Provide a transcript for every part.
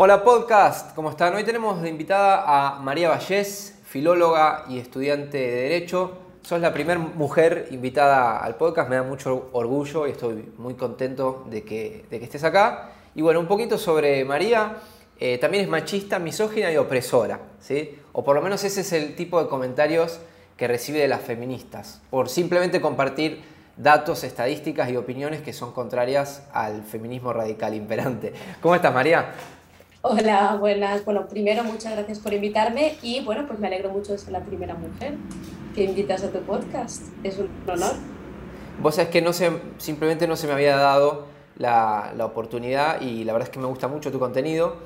Hola podcast, ¿cómo están? Hoy tenemos de invitada a María Vallés, filóloga y estudiante de Derecho. Sos la primera mujer invitada al podcast, me da mucho orgullo y estoy muy contento de que, de que estés acá. Y bueno, un poquito sobre María, eh, también es machista, misógina y opresora, ¿sí? O por lo menos ese es el tipo de comentarios que recibe de las feministas, por simplemente compartir datos, estadísticas y opiniones que son contrarias al feminismo radical imperante. ¿Cómo estás, María? Hola, buenas. Bueno, primero muchas gracias por invitarme y bueno, pues me alegro mucho de ser la primera mujer que invitas a tu podcast. Es un honor. Vos sabés que no se, simplemente no se me había dado la, la oportunidad y la verdad es que me gusta mucho tu contenido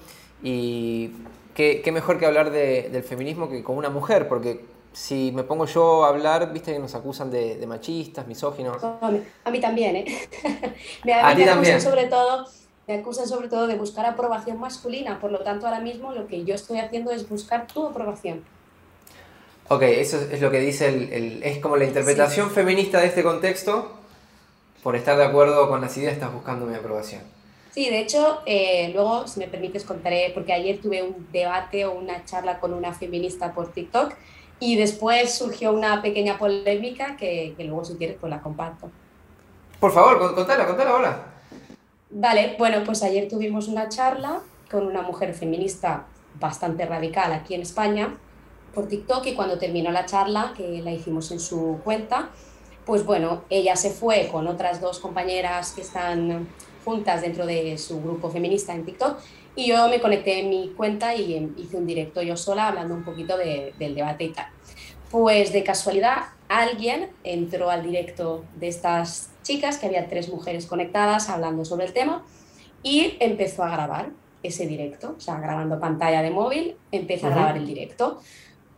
y qué, qué mejor que hablar de, del feminismo que con una mujer, porque si me pongo yo a hablar, viste que nos acusan de, de machistas, misóginos. A mí, también, ¿eh? me, A ti también. sobre todo me acusan sobre todo de buscar aprobación masculina, por lo tanto ahora mismo lo que yo estoy haciendo es buscar tu aprobación. Ok, eso es lo que dice el, el- es como la interpretación feminista de este contexto. Por estar de acuerdo con las ideas estás buscando mi aprobación. Sí, de hecho, eh, luego, si me permites, contaré, porque ayer tuve un debate o una charla con una feminista por TikTok y después surgió una pequeña polémica que, que luego, si quieres, pues la comparto. Por favor, con- contala, contala ahora. Vale, bueno, pues ayer tuvimos una charla con una mujer feminista bastante radical aquí en España por TikTok y cuando terminó la charla, que la hicimos en su cuenta, pues bueno, ella se fue con otras dos compañeras que están juntas dentro de su grupo feminista en TikTok y yo me conecté en mi cuenta y hice un directo yo sola hablando un poquito de- del debate y tal. Pues de casualidad alguien entró al directo de estas chicas, que había tres mujeres conectadas hablando sobre el tema, y empezó a grabar ese directo, o sea, grabando pantalla de móvil, empieza a grabar el directo.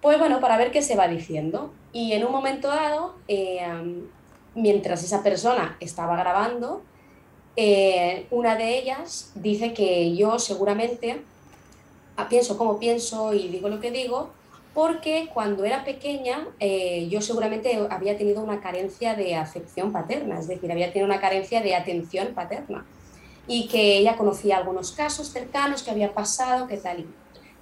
Pues bueno, para ver qué se va diciendo. Y en un momento dado, eh, mientras esa persona estaba grabando, eh, una de ellas dice que yo seguramente ah, pienso como pienso y digo lo que digo, porque cuando era pequeña eh, yo seguramente había tenido una carencia de afección paterna, es decir, había tenido una carencia de atención paterna y que ella conocía algunos casos cercanos que había pasado, que tal y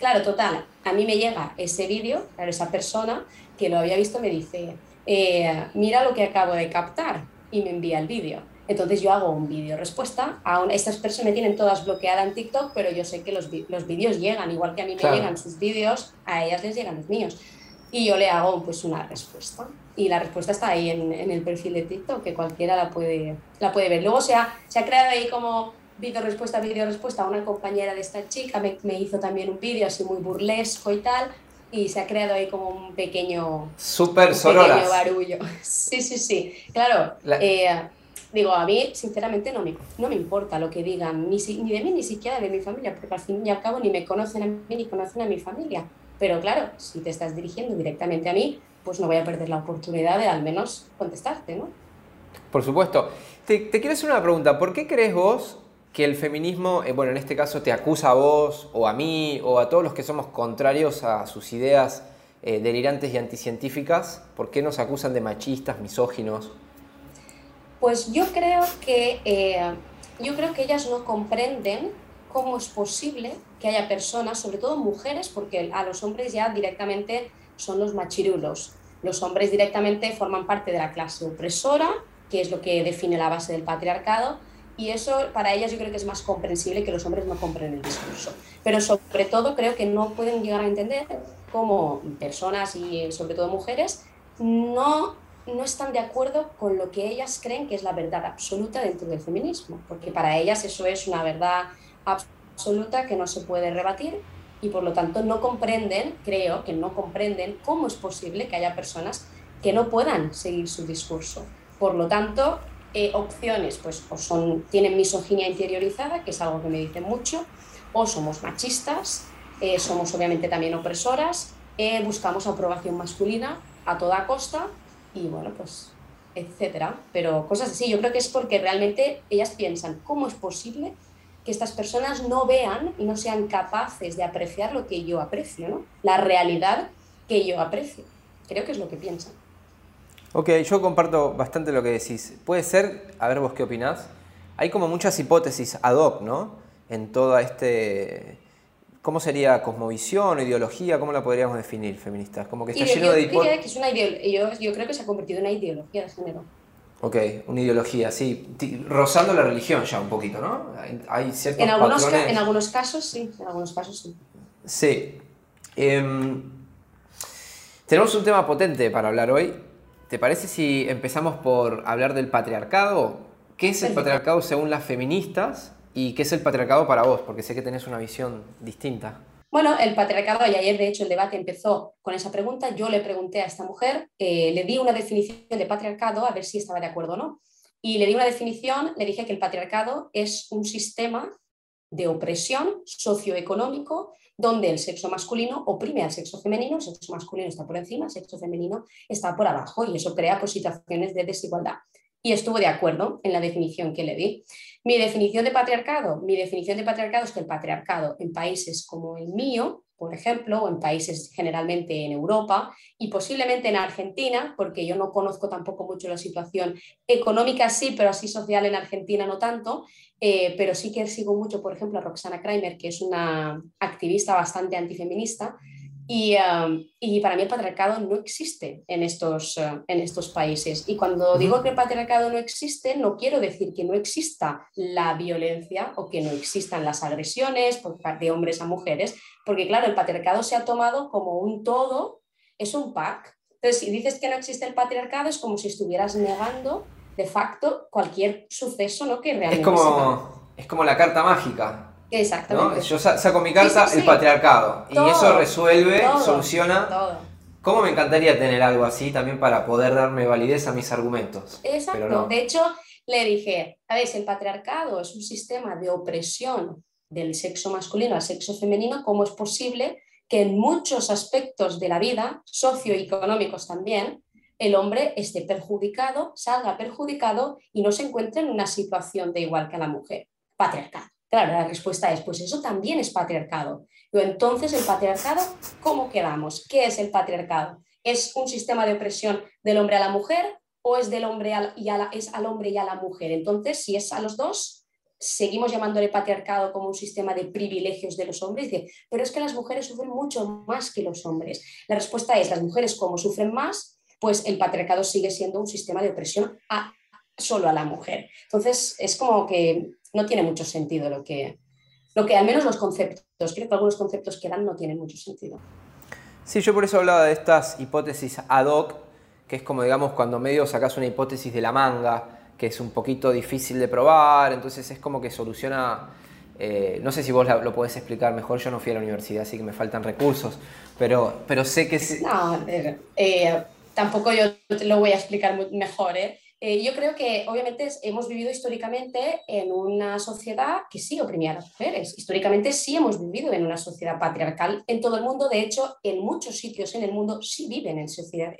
Claro, total, a mí me llega ese vídeo, esa persona que lo había visto me dice, eh, mira lo que acabo de captar y me envía el vídeo. Entonces yo hago un vídeo respuesta. A una- estas personas me tienen todas bloqueadas en TikTok, pero yo sé que los, los vídeos llegan, igual que a mí me Claro. llegan sus vídeos, a ellas les llegan los míos. Y yo le hago pues una respuesta. Y la respuesta está ahí en, en el perfil de TikTok, que cualquiera la puede, la puede ver. Luego se ha, se ha creado ahí como vídeo respuesta, vídeo respuesta. Una compañera de esta chica me, me hizo también un vídeo así muy burlesco y tal. Y se ha creado ahí como un pequeño, Súper un pequeño barullo. Sí, sí, sí. Claro, La- eh, digo, a mí sinceramente no me, no me importa lo que digan, ni, si- ni de mí ni siquiera de mi familia, porque al fin y al cabo ni me conocen a mí ni conocen a mi familia. Pero claro, si te estás dirigiendo directamente a mí, pues no voy a perder la oportunidad de al menos contestarte, ¿no? Por supuesto. Te, te quiero hacer una pregunta. ¿Por qué crees vos que el feminismo, eh, bueno, en este caso te acusa a vos o a mí o a todos los que somos contrarios a sus ideas eh, delirantes y anticientíficas? ¿Por qué nos acusan de machistas, misóginos? Pues yo creo que eh, yo creo que ellas no comprenden cómo es posible que haya personas, sobre todo mujeres, porque a los hombres ya directamente son los machirulos. Los hombres directamente forman parte de la clase opresora, que es lo que define la base del patriarcado, y eso para ellas yo creo que es más comprensible que los hombres no compren el discurso. Pero sobre todo creo que no pueden llegar a entender cómo personas y sobre todo mujeres no no están de acuerdo con lo que ellas creen que es la verdad absoluta dentro del feminismo, porque para ellas eso es una verdad absoluta que no se puede rebatir y por lo tanto no comprenden, creo que no comprenden cómo es posible que haya personas que no puedan seguir su discurso. Por lo tanto, eh, opciones pues o son, tienen misoginia interiorizada, que es algo que me dicen mucho, o somos machistas, eh, somos obviamente también opresoras, eh, buscamos aprobación masculina a toda costa y bueno, pues etcétera. Pero cosas así, yo creo que es porque realmente ellas piensan, ¿cómo es posible que estas personas no vean y no sean capaces de apreciar lo que yo aprecio, ¿no? La realidad que yo aprecio. Creo que es lo que piensan. Ok, yo comparto bastante lo que decís. Puede ser, a ver vos qué opinás, hay como muchas hipótesis ad hoc, ¿no? En toda este, ¿Cómo sería cosmovisión ideología? ¿Cómo la podríamos definir, feministas? Como que está lleno de que es una yo, yo creo que se ha convertido en una ideología de género. Ok, una ideología, sí. Rozando la religión ya un poquito, ¿no? Hay ciertos en algunos, en algunos casos sí, en algunos casos sí. Sí. Em, tenemos un tema potente para hablar hoy. ¿Te parece si empezamos por hablar del patriarcado? ¿Qué es el patriarcado según las feministas? ¿Y qué es el patriarcado para vos? Porque sé que tenés una visión distinta. Bueno, el patriarcado, y ayer de hecho el debate empezó con esa pregunta, yo le pregunté a esta mujer, eh, le di una definición de patriarcado, a ver si estaba de acuerdo o no, y le di una definición, le dije que el patriarcado es un sistema de opresión socioeconómico donde el sexo masculino oprime al sexo femenino, el sexo masculino está por encima, el sexo femenino está por abajo y eso crea pues, situaciones de desigualdad y estuvo de acuerdo en la definición que le di. Mi definición de patriarcado, mi definición de patriarcado es que el patriarcado en países como el mío, por ejemplo, o en países generalmente en Europa y posiblemente en Argentina, porque yo no conozco tampoco mucho la situación económica, sí, pero así social en Argentina no tanto, eh, pero sí que sigo mucho, por ejemplo, a Roxana Kramer, que es una activista bastante antifeminista, Um, y, para mí el patriarcado no existe en estos, uh, en estos países. Y cuando digo que el patriarcado no existe, no quiero decir que no exista la violencia o que no existan las agresiones por de hombres a mujeres, porque claro, el patriarcado se ha tomado como un todo, es un pack. Entonces, si dices que no existe el patriarcado, es como si estuvieras negando de facto cualquier suceso ¿no? que realmente... Es como, es como la carta mágica. Exactamente. Yo saco mi carta, el patriarcado. y eso resuelve, soluciona. ¿Cómo me encantaría tener algo así también para poder darme validez a mis argumentos? Exacto. De hecho, le dije, a ver, el patriarcado es un sistema de opresión del sexo masculino al sexo femenino, ¿cómo es posible que en muchos aspectos de la vida, socioeconómicos también, el hombre esté perjudicado, salga perjudicado y no se encuentre en una situación de igual que la mujer? Patriarcado. Claro, la respuesta es, pues eso también es patriarcado. Pero entonces, ¿el patriarcado cómo quedamos? ¿Qué es el patriarcado? ¿Es un sistema de opresión del hombre a la mujer o es del hombre y es al hombre y a la mujer? Entonces, si es a los dos, seguimos llamándole patriarcado como un sistema de privilegios de los hombres. Dice, pero es que las mujeres sufren mucho más que los hombres. La respuesta es, las mujeres como sufren más, pues el patriarcado sigue siendo un sistema de opresión a, solo a la mujer. Entonces, es como que no tiene mucho sentido lo que, lo que al menos los conceptos, creo que algunos conceptos que dan no tienen mucho sentido. Sí, yo por eso hablaba de estas hipótesis ad hoc, que es como digamos cuando medio sacas una hipótesis de la manga, que es un poquito difícil de probar, entonces es como que soluciona, eh, no sé si vos lo podés explicar mejor, yo no fui a la universidad, así que me faltan recursos, pero, pero sé que... No, eh, eh, tampoco yo te lo voy a explicar mejor, ¿eh? Eh, yo creo que obviamente hemos vivido históricamente en una sociedad que sí oprimía a las mujeres. Históricamente sí hemos vivido en una sociedad patriarcal en todo el mundo. De hecho, en muchos sitios en el mundo sí viven en,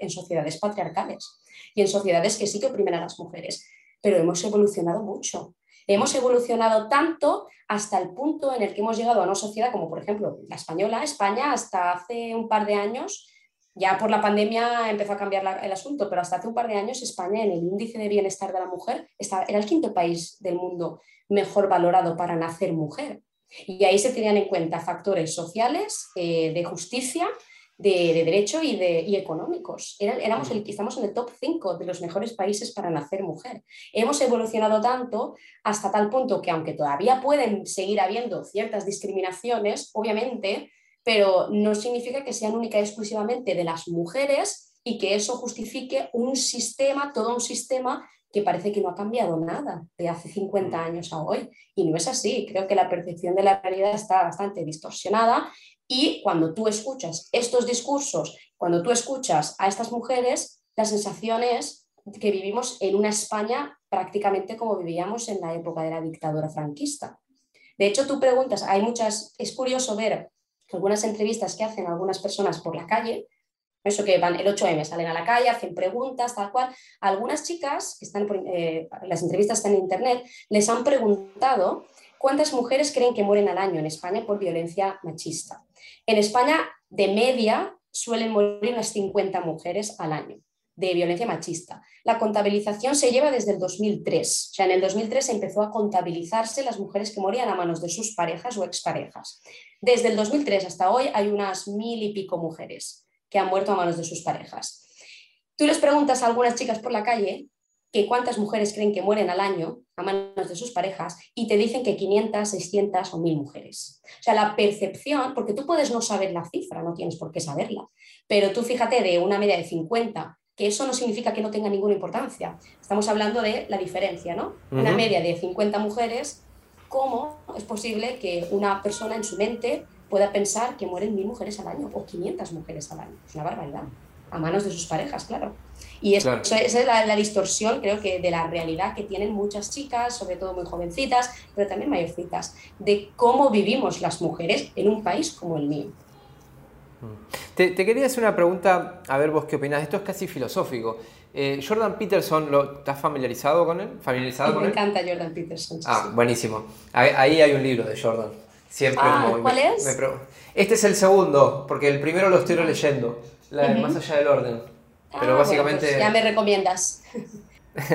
en sociedades patriarcales y en sociedades que sí que oprimen a las mujeres. Pero hemos evolucionado mucho. Hemos evolucionado tanto hasta el punto en el que hemos llegado a una sociedad como, por ejemplo, la española. España hasta hace un par de años ya por la pandemia empezó a cambiar el asunto, pero hasta hace un par de años España en el índice de bienestar de la mujer era el quinto país del mundo mejor valorado para nacer mujer. Y ahí se tenían en cuenta factores sociales, eh, de justicia, de, derecho y, de, económicos. éramos el, estamos en el top 5 de los mejores países para nacer mujer. Hemos evolucionado tanto hasta tal punto que aunque todavía pueden seguir habiendo ciertas discriminaciones, obviamente pero no significa que sean única y exclusivamente de las mujeres y que eso justifique un sistema, todo un sistema que parece que no ha cambiado nada de hace 50 mm. años a hoy. Y no es así. Creo que la percepción de la realidad está bastante distorsionada y cuando tú escuchas estos discursos, cuando tú escuchas a estas mujeres, la sensación es que vivimos en una España prácticamente como vivíamos en la época de la dictadura franquista. De hecho, tú preguntas, hay muchas, es curioso ver algunas entrevistas que hacen algunas personas por la calle, eso que van el 8M, salen a la calle, hacen preguntas, tal cual. Algunas chicas, que están eh, las entrevistas están en internet, les han preguntado cuántas mujeres creen que mueren al año en España por violencia machista. En España, de media, suelen morir unas 50 mujeres al año. De violencia machista. La contabilización se lleva desde el 2003. O sea, en el 2003 se empezó a contabilizarse las mujeres que morían a manos de sus parejas o exparejas. Desde el 2003 hasta hoy hay unas mil y pico mujeres que han muerto a manos de sus parejas. Tú les preguntas a algunas chicas por la calle que cuántas mujeres creen que mueren al año a manos de sus parejas y te dicen que 500, 600 o 1000 mujeres. O sea, la percepción, porque tú puedes no saber la cifra, no tienes por qué saberla, pero tú fíjate de una media de 50, que eso no significa que no tenga ninguna importancia. Estamos hablando de la diferencia, ¿no? Una media de 50 mujeres, ¿cómo es posible que una persona en su mente pueda pensar que mueren 1000 mujeres al año o 500 mujeres al año? Es una barbaridad a manos de sus parejas, claro. Y eso, esa es la, distorsión, creo que, de la realidad que tienen muchas chicas, sobre todo muy jovencitas, pero también mayorcitas, de cómo vivimos las mujeres en un país como el mío. Mm. Te, quería hacer una pregunta, a ver vos qué opinás. Esto es casi filosófico. Eh, Jordan Peterson, ¿lo, ¿estás familiarizado con él? ¿Familiarizado me encanta Jordan Peterson. ah, buenísimo. Ahí, hay un libro de Jordan. Siempre ah, ¿Cuál es? este es el segundo, porque el primero lo estoy leyendo la Más allá del orden. Pero ah, básicamente... Pues ya me recomiendas.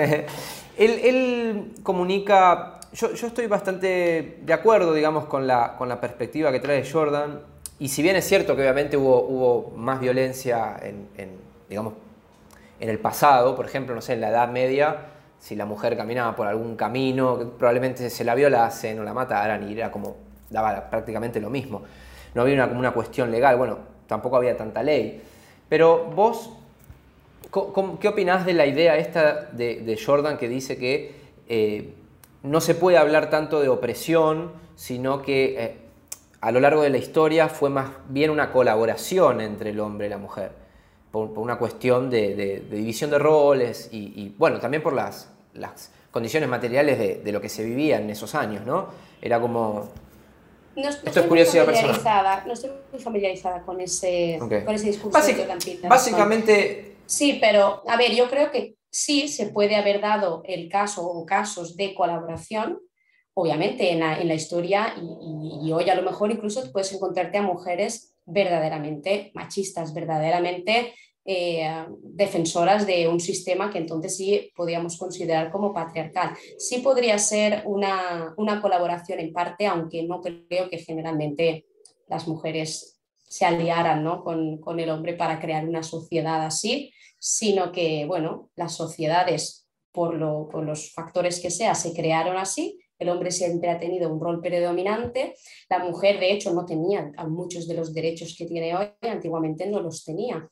él, comunica... Yo, yo, estoy bastante de acuerdo, digamos, con la, con la perspectiva que trae Jordan. Y si bien es cierto que obviamente hubo, más violencia en, digamos, en el pasado, por ejemplo, no sé, en la Edad Media, si la mujer caminaba por algún camino, probablemente se la violasen o la mataran y era como, daba prácticamente lo mismo. No había una, como una cuestión legal, bueno, tampoco había tanta ley. Pero vos, ¿qué opinás de la idea esta de, Jordan que dice que eh, no se puede hablar tanto de opresión, sino que eh, a lo largo de la historia fue más bien una colaboración entre el hombre y la mujer, por, una cuestión de, división de roles y, bueno, también por las, condiciones materiales de, de, lo que se vivía en esos años, ¿no? Era como no, Esto es curiosidad personal. No estoy muy familiarizada con ese, con ese discurso de Básicamente... Sí, pero a ver, yo creo que sí se puede haber dado el caso o casos de colaboración, obviamente en la, en la historia, y, hoy a lo mejor incluso puedes encontrarte a mujeres verdaderamente machistas, verdaderamente eh, defensoras de un sistema que entonces sí podríamos considerar como patriarcal. Sí podría ser una, colaboración en parte, aunque no creo que generalmente las mujeres se aliaran ¿no? con, el hombre para crear una sociedad así, sino que, bueno, las sociedades, por, por los factores que sea, se crearon así el hombre siempre ha tenido un rol predominante, la mujer de hecho no tenía muchos de los derechos que tiene hoy, antiguamente no los tenía.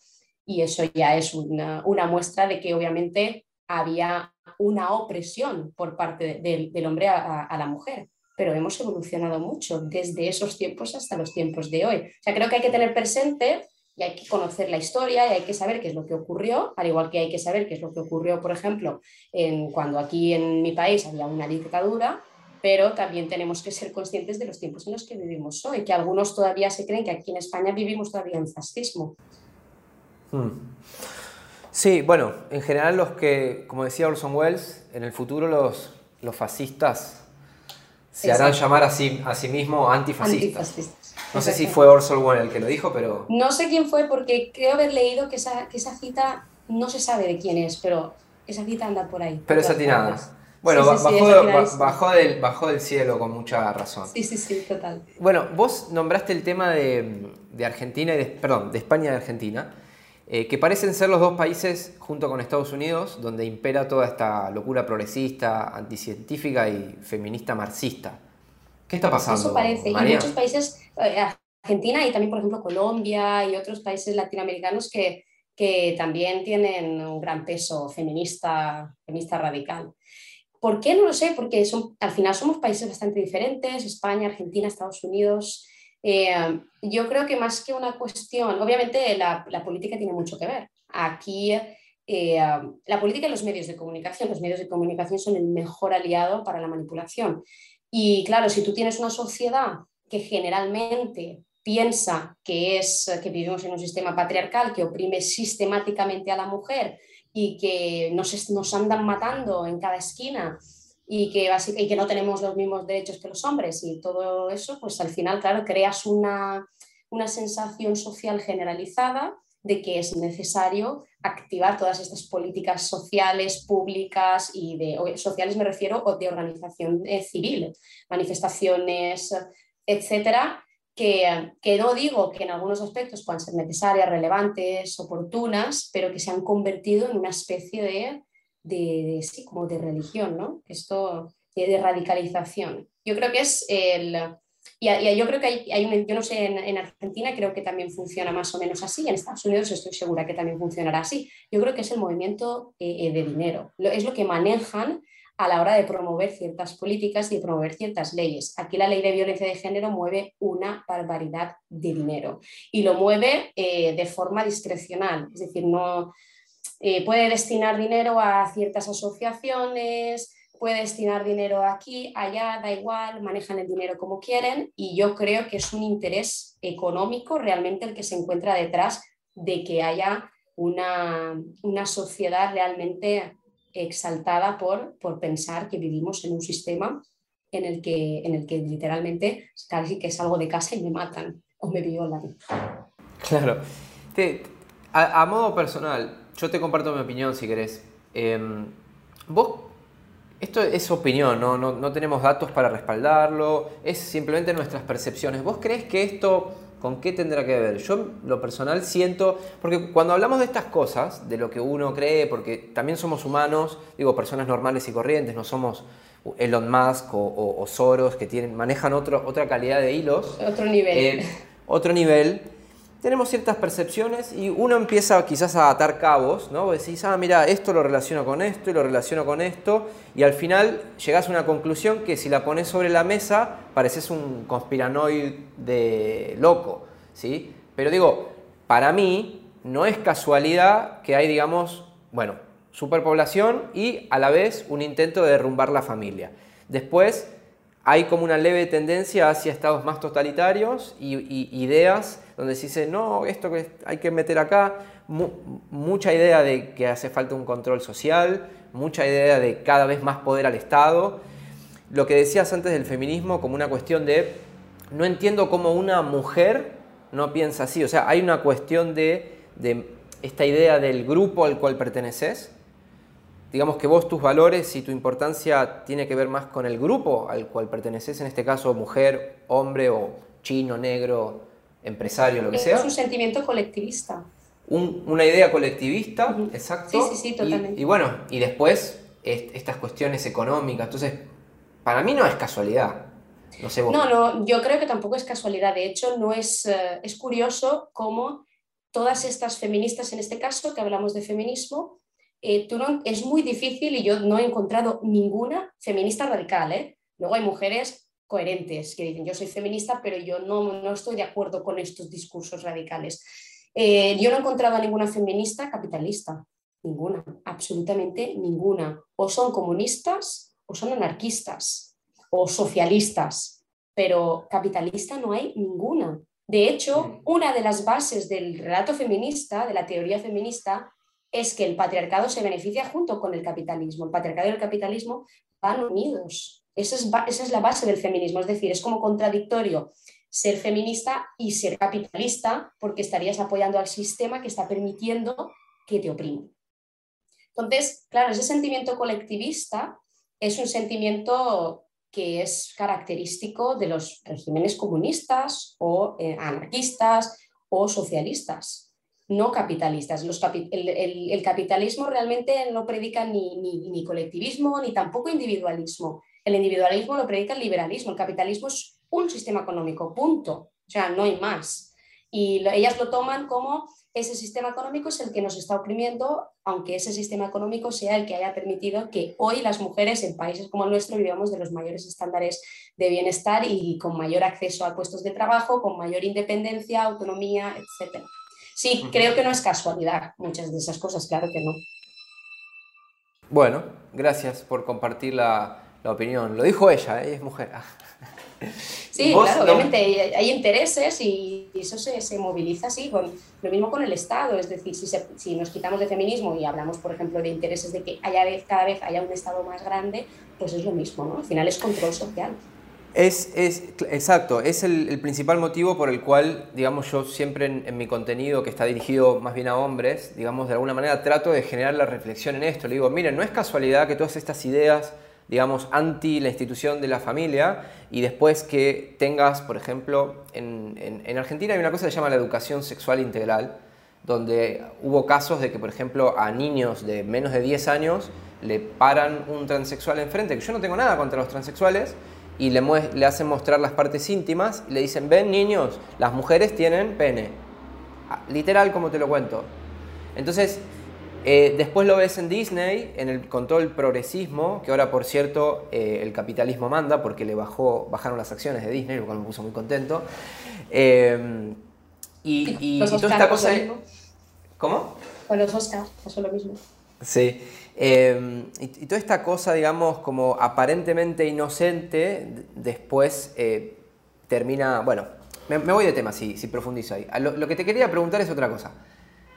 Y eso ya es una, muestra de que obviamente había una opresión por parte del hombre a, la mujer, pero hemos evolucionado mucho desde esos tiempos hasta los tiempos de hoy. O sea, creo que hay que tener presente y hay que conocer la historia y hay que saber qué es lo que ocurrió, al igual que hay que saber qué es lo que ocurrió, por ejemplo, en, cuando aquí en mi país había una dictadura, pero también tenemos que ser conscientes de los tiempos en los que vivimos hoy, que algunos todavía se creen que aquí en España vivimos todavía en fascismo. Hmm. Sí, bueno, en general los que, como decía Orson Welles, en el futuro los, los fascistas se harán llamar a sí, a sí mismos antifascistas. No sé si fue Orson Welles el que lo dijo, pero... No sé quién fue porque creo haber leído que esa, que esa cita no se sabe de quién es, pero esa cita anda por ahí. Pero es atinada. Bueno, bajó, del, bajó del cielo con mucha razón. Sí, sí, sí, total. Bueno, vos nombraste el tema de, de Argentina y de, perdón, de España y Argentina. Eh, que parecen ser los dos países, junto con Estados Unidos, donde impera toda esta locura progresista, anticientífica y feminista marxista. ¿Qué está pasando? Eso parece. Y muchos países, eh, Argentina y también, por ejemplo, Colombia y otros países latinoamericanos que, que también tienen un gran peso feminista, feminista radical. ¿Por qué? No lo sé, porque al final somos países bastante diferentes, España, Argentina, Estados Unidos, eh, yo creo que más que una cuestión, obviamente la, política tiene mucho que ver. Aquí eh, la política y los medios de comunicación, los medios de comunicación son el mejor aliado para la manipulación. Y claro, si tú tienes una sociedad que generalmente piensa que, es, que vivimos en un sistema patriarcal que oprime sistemáticamente a la mujer y que nos, nos andan matando en cada esquina y que, y que no tenemos los mismos derechos que los hombres y todo eso, pues al final, claro, creas una, una sensación social generalizada de que es necesario activar todas estas políticas sociales, públicas y de sociales me refiero o de organización eh, civil, manifestaciones, etcétera, que, que, no digo que en algunos aspectos puedan ser necesarias, relevantes, oportunas, pero que se han convertido en una especie de, de, sí, como de religión, ¿no? Esto de radicalización. Yo creo que es el, y, yo creo que hay, hay un, yo no sé, en, Argentina creo que también funciona más o menos así, en Estados Unidos estoy segura que también funcionará así. Yo creo que es el movimiento eh, eh, de dinero, es lo que manejan a la hora de promover ciertas políticas y promover ciertas leyes. Aquí la ley de violencia de género mueve una barbaridad de dinero y lo mueve eh, de forma discrecional, es decir, no puede destinar dinero a ciertas asociaciones, puede destinar dinero aquí, allá, da igual, manejan el dinero como quieren y yo creo que es un interés económico realmente el que se encuentra detrás de que haya una, una sociedad realmente exaltada por, por pensar que vivimos en un sistema en el que, en el que literalmente casi que salgo de casa y me matan o me violan. Claro. a, modo personal, yo te comparto mi opinión si querés. Em, ¿Vos esto es opinión, ¿no? No, tenemos datos para respaldarlo, es simplemente nuestras percepciones. ¿Vos crees que esto con qué tendrá que ver? Yo lo personal siento, porque cuando hablamos de estas cosas, de lo que uno cree, porque también somos humanos, digo, personas normales y corrientes, no somos Elon Musk o, Soros que tienen, manejan otro, otra calidad de hilos. Otro nivel. Eh, otro nivel tenemos ciertas percepciones y uno empieza quizás a atar cabos, ¿no? Vos decís, ah, mira, esto lo relaciono con esto y lo relaciono con esto, y al final llegás a una conclusión que si la pones sobre la mesa pareces un conspiranoide loco, ¿sí? Pero digo, para mí no es casualidad que hay, digamos, bueno, superpoblación y a la vez un intento de derrumbar la familia. Después hay como una leve tendencia hacia estados más totalitarios y, ideas donde se dice, no, esto que hay que meter acá, mucha idea de que hace falta un control social, mucha idea de cada vez más poder al Estado. Lo que decías antes del feminismo como una cuestión de, no entiendo cómo una mujer no piensa así, o sea, hay una cuestión de, de esta idea del grupo al cual perteneces, digamos que vos tus valores y tu importancia tiene que ver más con el grupo al cual perteneces, en este caso mujer, hombre o chino, negro, empresario, lo que sea. Es un sentimiento colectivista. una idea colectivista, exacto. Sí, sí, sí, totalmente. Y, bueno, y después estas cuestiones económicas. Entonces, para mí no es casualidad. No, sé no, no, yo creo que tampoco es casualidad. De hecho, no es, eh, es curioso cómo todas estas feministas, en este caso, que hablamos de feminismo, eh, es muy difícil y yo no he encontrado ninguna feminista radical. ¿eh? Luego hay mujeres coherentes que dicen yo soy feminista, pero yo no, no estoy de acuerdo con estos discursos radicales. Eh, yo no he encontrado a ninguna feminista capitalista, ninguna, absolutamente ninguna. O son comunistas o son anarquistas o socialistas, pero capitalista no hay ninguna. De hecho, una de las bases del relato feminista, de la teoría feminista, es que el patriarcado se beneficia junto con el capitalismo. El patriarcado y el capitalismo van unidos. Esa es, esa es la base del feminismo. Es decir, es como contradictorio ser feminista y ser capitalista porque estarías apoyando al sistema que está permitiendo que te oprima. Entonces, claro, ese sentimiento colectivista es un sentimiento que es característico de los regímenes comunistas o eh, anarquistas o socialistas no capitalistas. el, capitalismo realmente no predica ni, colectivismo ni tampoco individualismo. El individualismo lo predica el liberalismo. El capitalismo es un sistema económico, punto. O sea, no hay más. Y ellas lo toman como ese sistema económico es el que nos está oprimiendo, aunque ese sistema económico sea el que haya permitido que hoy las mujeres en países como el nuestro vivamos de los mayores estándares de bienestar y con mayor acceso a puestos de trabajo, con mayor independencia, autonomía, etcétera. Sí, creo que no es casualidad muchas de esas cosas, claro que no. Bueno, gracias por compartir la, opinión. Lo dijo ella, ¿eh? es mujer. Sí, claro, obviamente hay, intereses y eso se, moviliza así, con, lo mismo con el Estado, es decir, si, si, nos quitamos de feminismo y hablamos, por ejemplo, de intereses de que haya vez, cada vez haya un Estado más grande, pues es lo mismo, ¿no? Al final es control social. Es, exacto, es el, principal motivo por el cual, digamos, yo siempre en, mi contenido que está dirigido más bien a hombres, digamos, de alguna manera trato de generar la reflexión en esto. Le digo, miren, no es casualidad que todas estas ideas, digamos, anti la institución de la familia y después que tengas, por ejemplo, en, en Argentina hay una cosa que se llama la educación sexual integral, donde hubo casos de que, por ejemplo, a niños de menos de 10 años le paran un transexual enfrente, que yo no tengo nada contra los transexuales, y le, le hacen mostrar las partes íntimas y le dicen, ven niños, las mujeres tienen pene. Ah, literal como te lo cuento. Entonces, eh, después lo ves en Disney, en el, con todo el progresismo, que ahora por cierto eh, el capitalismo manda porque le bajó, bajaron las acciones de Disney, lo cual me puso muy contento. Eh, y, y, toda esta cosa... ¿Cómo? Con los Oscars pasó lo mismo. Sí. Em, y, toda esta cosa, digamos, como aparentemente inocente, después eh, termina... Bueno, me, voy de tema si, si profundizo ahí. Lo, que te quería preguntar es otra cosa.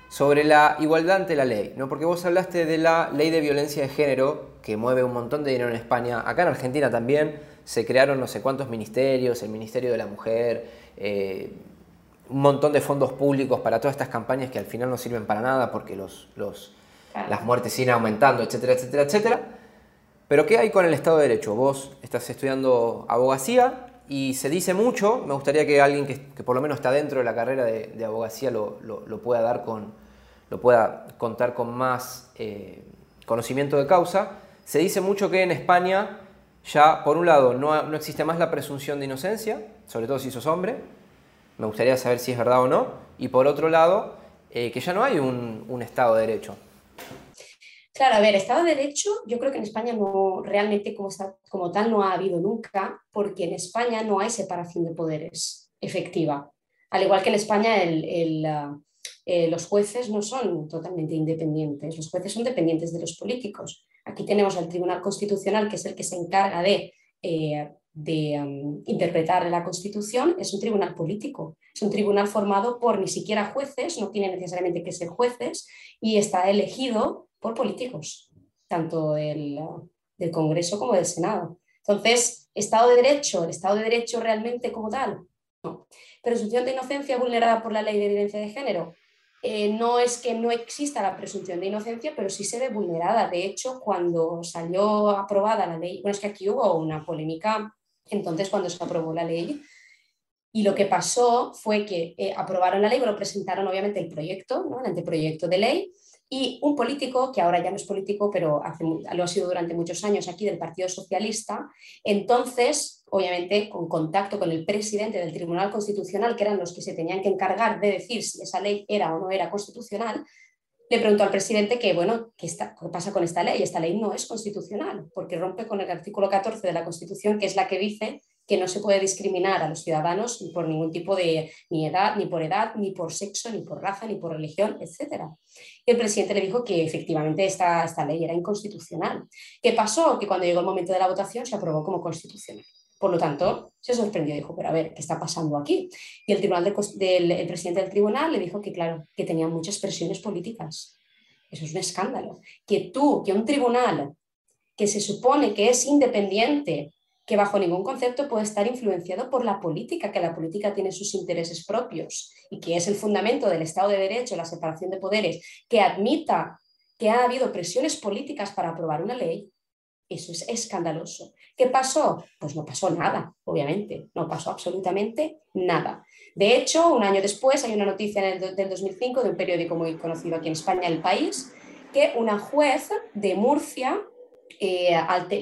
Sobre la igualdad ante la ley, ¿no? Porque vos hablaste de la ley de violencia de género, que mueve un montón de dinero en España. Acá en Argentina también se crearon no sé cuántos ministerios, el Ministerio de la Mujer, eh, un montón de fondos públicos para todas estas campañas que al final no sirven para nada porque los, los las muertes siguen aumentando, etcétera, etcétera, etcétera. Pero ¿qué hay con el Estado de Derecho? Vos estás estudiando abogacía y se dice mucho, me gustaría que alguien que, por lo menos está dentro de la carrera de, abogacía lo, pueda dar con, lo pueda contar con más eh, conocimiento de causa. Se dice mucho que en España ya, por un lado, no, no existe más la presunción de inocencia, sobre todo si sos hombre, me gustaría saber si es verdad o no, y por otro lado, eh, que ya no hay un Estado de Derecho. Claro, a ver, Estado de Derecho yo creo que en España no realmente como, tal no ha habido nunca, porque en España no hay separación de poderes efectiva. Al igual que en España ah, eh, los jueces no son totalmente independientes, los jueces son dependientes de los políticos. Aquí tenemos al Tribunal Constitucional, que es el que se encarga de, eh, de interpretar la Constitución, es un tribunal político, es un tribunal formado por ni siquiera jueces, no tiene necesariamente que ser jueces, y está elegido por políticos, tanto del, del Congreso como del Senado. Entonces, ¿Estado de Derecho? ¿El Estado de Derecho realmente como tal? No. ¿Presunción de inocencia vulnerada por la ley de evidencia de género? Eh, no es que no exista la presunción de inocencia, pero sí se ve vulnerada. De hecho, cuando salió aprobada la ley, bueno, es que aquí hubo una polémica entonces cuando se aprobó la ley, y lo que pasó fue que eh, aprobaron la ley, bueno, presentaron obviamente el proyecto, ¿no? el anteproyecto de ley, y un político, que ahora ya no es político, pero lo ha sido durante muchos años aquí del Partido Socialista, entonces, obviamente, con contacto con el presidente del Tribunal Constitucional, que eran los que se tenían que encargar de decir si esa ley era o no era constitucional, le preguntó al presidente que, bueno, ¿qué, está, ¿qué pasa con esta ley? Esta ley no es constitucional, porque rompe con el artículo 14 de la Constitución, que es la que dice que no se puede discriminar a los ciudadanos por ningún tipo de ni edad, ni por edad, ni por sexo, ni por raza, ni por religión, etc. Y el presidente le dijo que efectivamente esta, esta ley era inconstitucional. ¿Qué pasó? Que cuando llegó el momento de la votación se aprobó como constitucional. Por lo tanto, se sorprendió y dijo, pero a ver, ¿qué está pasando aquí? Y el, tribunal del, el presidente del tribunal le dijo que, claro, que tenía muchas presiones políticas. Eso es un escándalo. Que tú, que un tribunal que se supone que es independiente que bajo ningún concepto puede estar influenciado por la política, que la política tiene sus intereses propios y que es el fundamento del Estado de Derecho, la separación de poderes, que admita que ha habido presiones políticas para aprobar una ley, eso es escandaloso. ¿Qué pasó? Pues no pasó nada, obviamente, no pasó absolutamente nada. De hecho, un año después hay una noticia en el, del 2005 de un periódico muy conocido aquí en España, El País, que una juez de Murcia eh,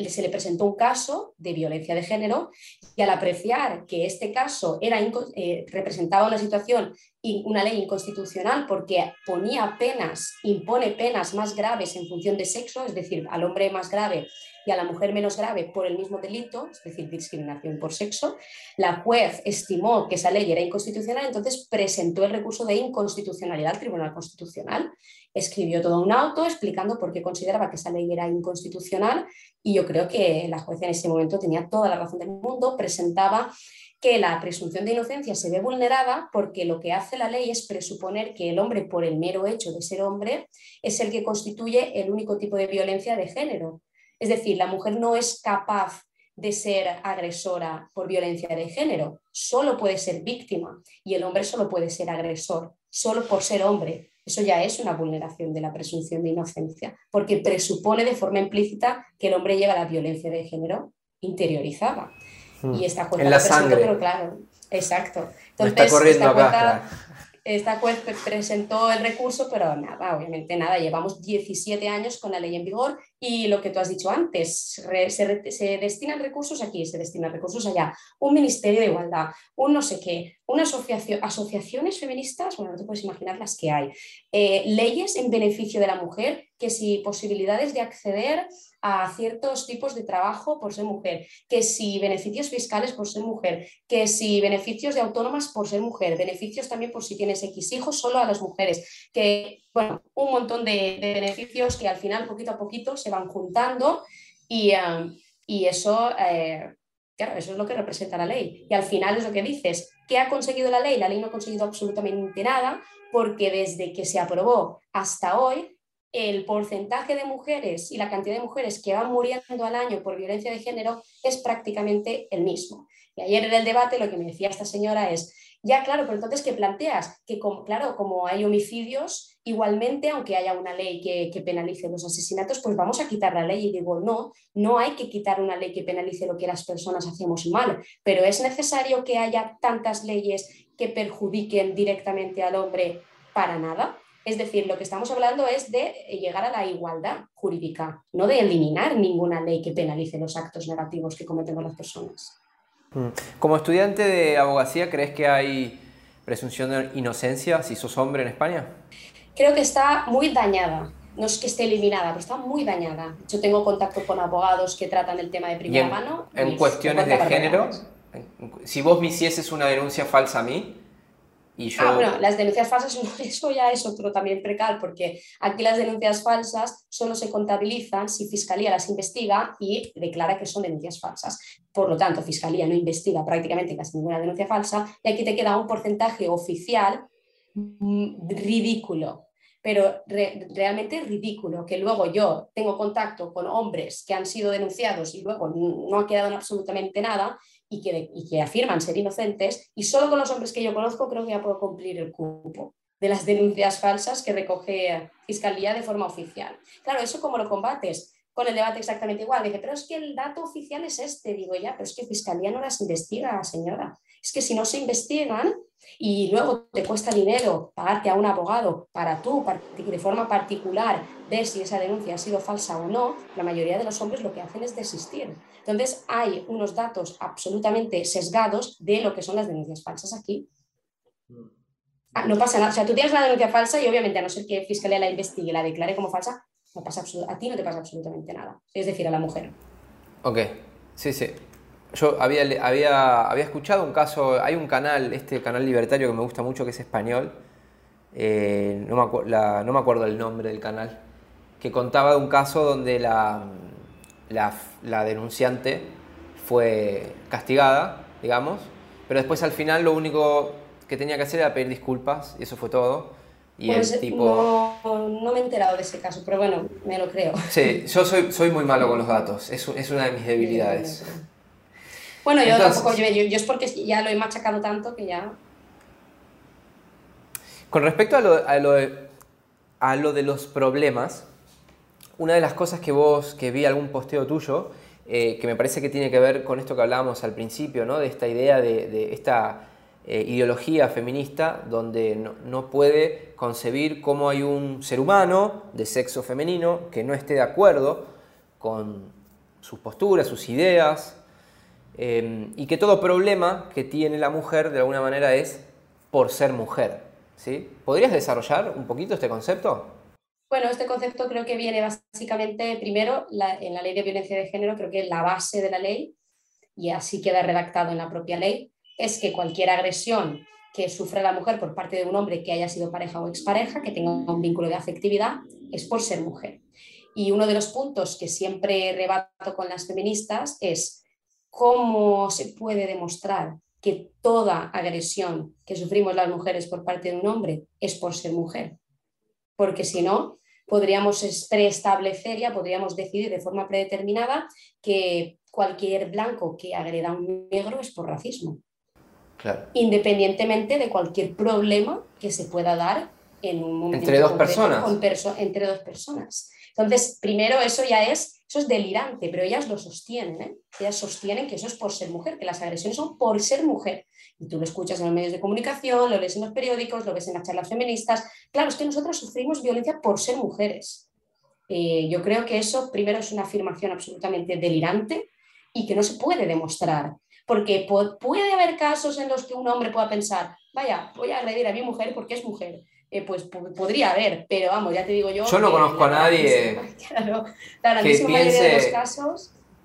se le presentó un caso de violencia de género y al apreciar que este caso era, eh, representaba una situación una ley inconstitucional porque ponía penas, impone penas más graves en función de sexo, es decir, al hombre más grave y a la mujer menos grave por el mismo delito, es decir, discriminación por sexo, la juez estimó que esa ley era inconstitucional, entonces presentó el recurso de inconstitucionalidad al Tribunal Constitucional. Escribió todo un auto explicando por qué consideraba que esa ley era inconstitucional y yo creo que la juez en ese momento tenía toda la razón del mundo, presentaba que la presunción de inocencia se ve vulnerada porque lo que hace la ley es presuponer que el hombre, por el mero hecho de ser hombre, es el que constituye el único tipo de violencia de género. Es decir, la mujer no es capaz de ser agresora por violencia de género, solo puede ser víctima y el hombre solo puede ser agresor, solo por ser hombre. Eso ya es una vulneración de la presunción de inocencia, porque presupone de forma implícita que el hombre lleva la violencia de género interiorizada. Hmm. Y esta en la sangre. pero claro, exacto. Entonces, está corriendo acá, esta presentó el recurso, pero nada, obviamente nada, llevamos 17 años con la ley en vigor y lo que tú has dicho antes, se, destinan recursos aquí, se destinan recursos allá, un ministerio de igualdad, un no sé qué, una asociación, asociaciones feministas, bueno, no te puedes imaginar las que hay, eh, leyes en beneficio de la mujer, que si posibilidades de acceder a ciertos tipos de trabajo por ser mujer, que si beneficios fiscales por ser mujer, que si beneficios de autónomas por ser mujer, beneficios también por si tienes X hijos solo a las mujeres, que, bueno, un montón de, beneficios que al final poquito a poquito se van juntando y, um, eso... Eh, claro, eso es lo que representa la ley. Y al final es lo que dices, ¿qué ha conseguido la ley? La ley no ha conseguido absolutamente nada porque desde que se aprobó hasta hoy el porcentaje de mujeres y la cantidad de mujeres que van muriendo al año por violencia de género es prácticamente el mismo. Y ayer en el debate lo que me decía esta señora es, ya claro, pero entonces ¿qué planteas? Que como, claro, como hay homicidios, igualmente, aunque haya una ley que, que, penalice los asesinatos, pues vamos a quitar la ley. Y digo, no, no hay que quitar una ley que penalice lo que las personas hacemos mal, pero es necesario que haya tantas leyes que perjudiquen directamente al hombre para nada. Es decir, lo que estamos hablando es de llegar a la igualdad jurídica, no de eliminar ninguna ley que penalice los actos negativos que cometemos las personas. Mm. Como estudiante de abogacía, ¿crees que hay presunción de inocencia si sos hombre en España? Creo que está muy dañada. No es que esté eliminada, pero está muy dañada. Yo tengo contacto con abogados que tratan el tema de primera mano. En cuestiones de género, si vos me hicieses una denuncia falsa a mí, Ah, bueno, las denuncias falsas, eso ya es otro también precal, porque aquí las denuncias falsas solo se contabilizan si Fiscalía las investiga y declara que son denuncias falsas. Por lo tanto, Fiscalía no investiga prácticamente casi ninguna denuncia falsa y aquí te queda un porcentaje oficial mm, ridículo pero realmente ridículo que luego yo tengo contacto con hombres que han sido denunciados y luego no ha quedado en absolutamente nada y que, y que afirman ser inocentes, y solo con los hombres que yo conozco creo que ya puedo cumplir el cupo de las denuncias falsas que recoge Fiscalía de forma oficial. Claro, ¿eso cómo lo combates? Con el debate exactamente igual. Dije, pero es que el dato oficial es este. Digo, ya, pero es que Fiscalía no las investiga, señora. Es que si no se investigan, y luego te cuesta dinero pagarte a un abogado para tú, de forma particular, ver si esa denuncia ha sido falsa o no, la mayoría de los hombres lo que hacen es desistir. Entonces, hay unos datos absolutamente sesgados de lo que son las denuncias falsas aquí. Ah, no pasa nada. O sea, tú tienes una denuncia falsa y obviamente, a no ser que Fiscalía la investigue y la declare como falsa, no pasa a ti no te pasa absolutamente nada. Es decir, a la mujer. Ok, sí, sí. Yo había, había, había escuchado un caso, hay un canal, este canal libertario que me gusta mucho, que es español, eh, no, me no, me acuerdo el nombre del canal, que contaba de un caso donde la, la, denunciante fue castigada, digamos, pero después al final lo único que tenía que hacer era pedir disculpas y eso fue todo. Y el tipo... No, me he enterado de ese caso, pero bueno, me lo creo. Sí, yo soy, soy muy malo con los datos, es, es una de mis debilidades. Bueno, yo tampoco, yo, es porque ya lo he machacado tanto que ya... Con respecto a lo, a lo, de, a lo de los problemas, una de las cosas que vos, que vi algún posteo tuyo, eh, que me parece que tiene que ver con esto que hablábamos al principio, ¿no? de esta idea de, de esta eh, ideología feminista donde no, no, puede concebir cómo hay un ser humano de sexo femenino que no esté de acuerdo con sus posturas, sus ideas, Em, y que todo problema que tiene la mujer de alguna manera es por ser mujer. ¿sí? ¿Podrías desarrollar un poquito este concepto? Bueno, este concepto creo que viene básicamente primero en la ley de violencia de género, creo que la base de la ley, y así queda redactado en la propia ley, es que cualquier agresión que sufre la mujer por parte de un hombre que haya sido pareja o expareja, que tenga un vínculo de afectividad, es por ser mujer. Y uno de los puntos que siempre rebato con las feministas es ¿Cómo se puede demostrar que toda agresión que sufrimos las mujeres por parte de un hombre es por ser mujer? Porque si no, podríamos preestablecer ya, podríamos decidir de forma predeterminada que cualquier blanco que agreda a un negro es por racismo. Claro. Independientemente de cualquier problema que se pueda dar en un momento. Entre dos personas. entre dos personas. Entonces, primero, eso ya es, eso es delirante, pero ellas lo sostienen, ¿eh? Ellas sostienen que eso es por ser mujer, que las agresiones son por ser mujer. Y tú lo escuchas en los medios de comunicación, lo lees en los periódicos, lo ves en las charlas feministas. Claro, es que nosotros sufrimos violencia por ser mujeres. Eh, yo creo que eso, primero, es una afirmación absolutamente delirante y que no se puede demostrar. Porque puede haber casos en los que un hombre pueda pensar, vaya, voy a agredir a mi mujer porque es mujer eh, pues podría haber, pero vamos, ya te digo yo. Yo no conozco a nadie que piense,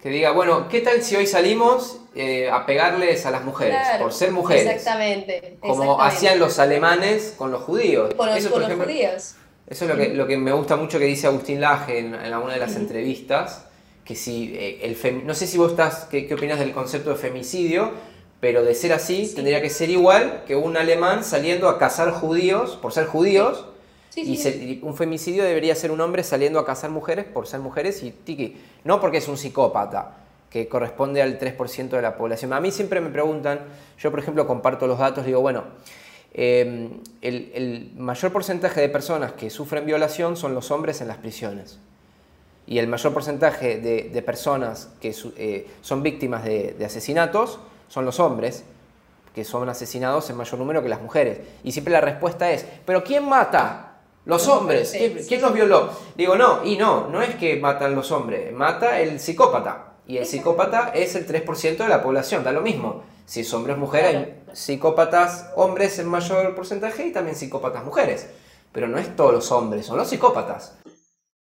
que diga, bueno, ¿qué tal si hoy salimos eh, a pegarles a las mujeres por ser mujeres? Exactamente. Como hacían los alemanes con los judíos. Con los, judíos. Eso es lo que, lo que me gusta mucho que dice Agustín Laje en, en alguna de las entrevistas, que si eh, el no sé si vos estás, qué, qué opinas del concepto de femicidio, pero de ser así, tendría que ser igual que un alemán saliendo a cazar judíos por ser judíos. y, un femicidio debería ser un hombre saliendo a cazar mujeres por ser mujeres y tiki. No porque es un psicópata, que corresponde al 3% de la población. A mí siempre me preguntan, yo por ejemplo comparto los datos, digo, bueno, em, el, mayor porcentaje de personas que sufren violación son los hombres en las prisiones. Y el mayor porcentaje de, personas que eh, son víctimas de asesinatos son los hombres, que son asesinados en mayor número que las mujeres. Y siempre la respuesta es, ¿pero quién mata? Los hombres. ¿Quién, los violó? Digo, no, y no, no es que matan los hombres, mata el psicópata. Y el psicópata es el 3% de la población, da lo mismo. Si es hombre o mujer, hay psicópatas hombres en mayor porcentaje y también psicópatas mujeres. Pero no es todos los hombres, son los psicópatas.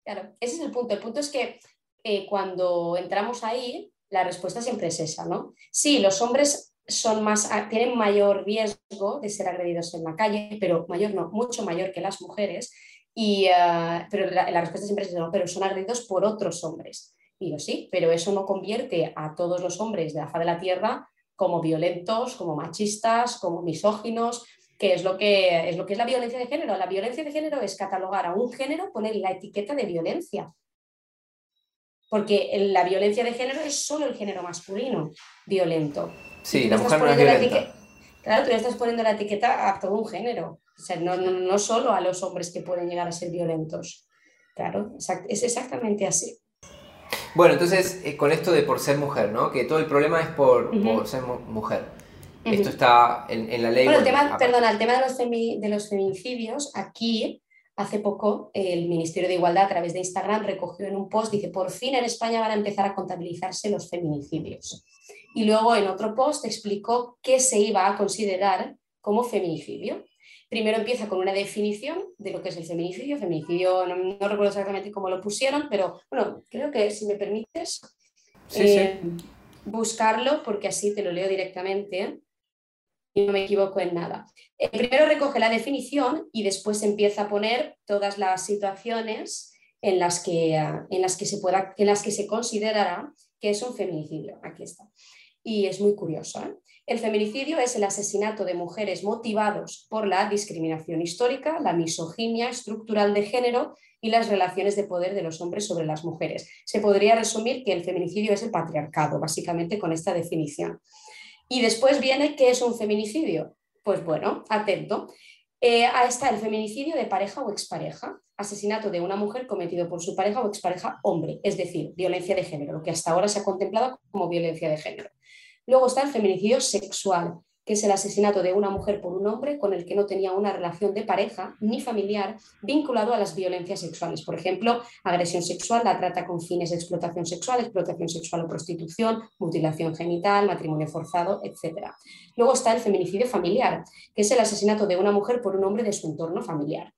Claro, ese es el punto. El punto es que eh, cuando entramos ahí, la respuesta siempre es esa, ¿no? Sí, los hombres son más, tienen mayor riesgo de ser agredidos en la calle, pero mayor no, mucho mayor que las mujeres. Y, ah, pero la, respuesta siempre es no, pero son agredidos por otros hombres. Y yo sí, pero eso no convierte a todos los hombres de la faz de la tierra como violentos, como machistas, como misóginos, que es lo que es lo que es la violencia de género. La violencia de género es catalogar a un género, poner la etiqueta de violencia porque la violencia de género es solo el género masculino violento. Sí, la mujer no es violenta. Claro, tú le estás poniendo la etiqueta a todo un género, o sea, no, no, solo a los hombres que pueden llegar a ser violentos. Claro, es exactamente así. Bueno, entonces, eh, con esto de por ser mujer, ¿no? Que todo el problema es por, por ser mujer. Esto está en, la ley. Bueno, el tema, perdona, el tema de los, de los feminicidios, aquí Hace poco el Ministerio de Igualdad a través de Instagram recogió en un post, dice, por fin en España van a empezar a contabilizarse los feminicidios. Y luego en otro post explicó qué se iba a considerar como feminicidio. Primero empieza con una definición de lo que es el feminicidio. Feminicidio, no, recuerdo exactamente cómo lo pusieron, pero bueno, creo que si me permites eh, buscarlo, porque así te lo leo directamente no me equivoco en nada. Eh, primero recoge la definición y después empieza a poner todas las situaciones en las que, ah, en las que, se, pueda, en las que se considerará que es un feminicidio. Aquí está. Y es muy curioso. ¿eh? El feminicidio es el asesinato de mujeres motivados por la discriminación histórica, la misoginia estructural de género y las relaciones de poder de los hombres sobre las mujeres. Se podría resumir que el feminicidio es el patriarcado, básicamente con esta definición. Y después viene, ¿qué es un feminicidio? Pues bueno, atento. Eh, ahí está el feminicidio de pareja o expareja, asesinato de una mujer cometido por su pareja o expareja hombre, es decir, violencia de género, lo que hasta ahora se ha contemplado como violencia de género. Luego está el feminicidio sexual, que es el asesinato de una mujer por un hombre con el que no tenía una relación de pareja ni familiar vinculado a las violencias sexuales. Por ejemplo, agresión sexual, la trata con fines de explotación sexual, explotación sexual o prostitución, mutilación genital, matrimonio forzado, etc. Luego está el feminicidio familiar, que es el asesinato de una mujer por un hombre de su entorno familiar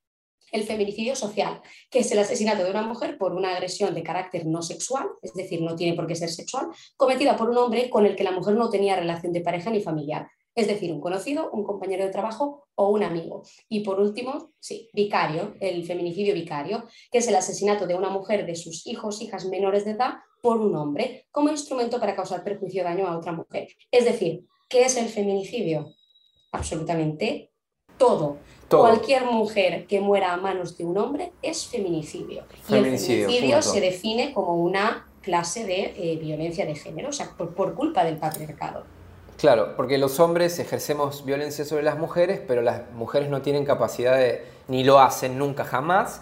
el feminicidio social, que es el asesinato de una mujer por una agresión de carácter no sexual, es decir, no tiene por qué ser sexual, cometida por un hombre con el que la mujer no tenía relación de pareja ni familiar, es decir, un conocido, un compañero de trabajo o un amigo. Y por último, sí, vicario, el feminicidio vicario, que es el asesinato de una mujer de sus hijos, hijas menores de edad por un hombre como instrumento para causar perjuicio o daño a otra mujer. Es decir, ¿qué es el feminicidio? Absolutamente todo. Cualquier mujer que muera a manos de un hombre es feminicidio. y el feminicidio se define como una clase de eh, violencia de género, o sea, por, culpa del patriarcado. Claro, porque los hombres ejercemos violencia sobre las mujeres, pero las mujeres no tienen capacidad de, ni lo hacen nunca jamás,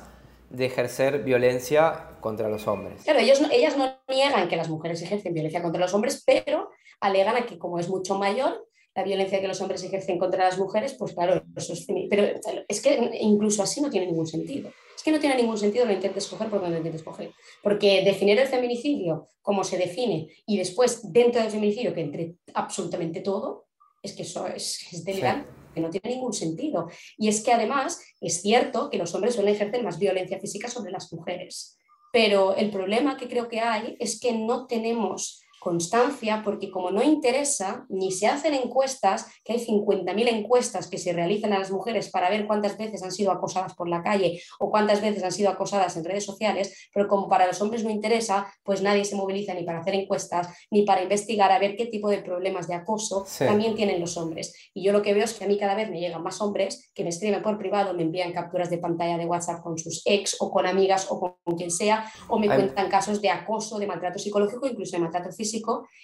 de ejercer violencia contra los hombres. Claro, ellos ellas no niegan que las mujeres ejercen violencia contra los hombres, pero alegan a que como es mucho mayor, la violencia que los hombres ejercen contra las mujeres, pues claro, eso es, pero es que incluso así no tiene ningún sentido. Es que no tiene ningún sentido lo intentes coger por donde intentes coger. Porque definir el feminicidio como se define y después dentro del feminicidio que entre absolutamente todo, es que eso es, es delirante. que no tiene ningún sentido. Y es que además es cierto que los hombres suelen ejercer más violencia física sobre las mujeres. Pero el problema que creo que hay es que no tenemos constancia, porque como no interesa, ni se hacen encuestas, que hay 50.000 encuestas que se realizan a las mujeres para ver cuántas veces han sido acosadas por la calle o cuántas veces han sido acosadas en redes sociales, pero como para los hombres no interesa, pues nadie se moviliza ni para hacer encuestas, ni para investigar a ver qué tipo de problemas de acoso también tienen los hombres. Y yo lo que veo es que a mí cada vez me llegan más hombres que me escriben por privado, me envían capturas de pantalla de WhatsApp con sus ex o con amigas o con quien sea, o me cuentan casos de acoso, de maltrato psicológico, incluso de maltrato físico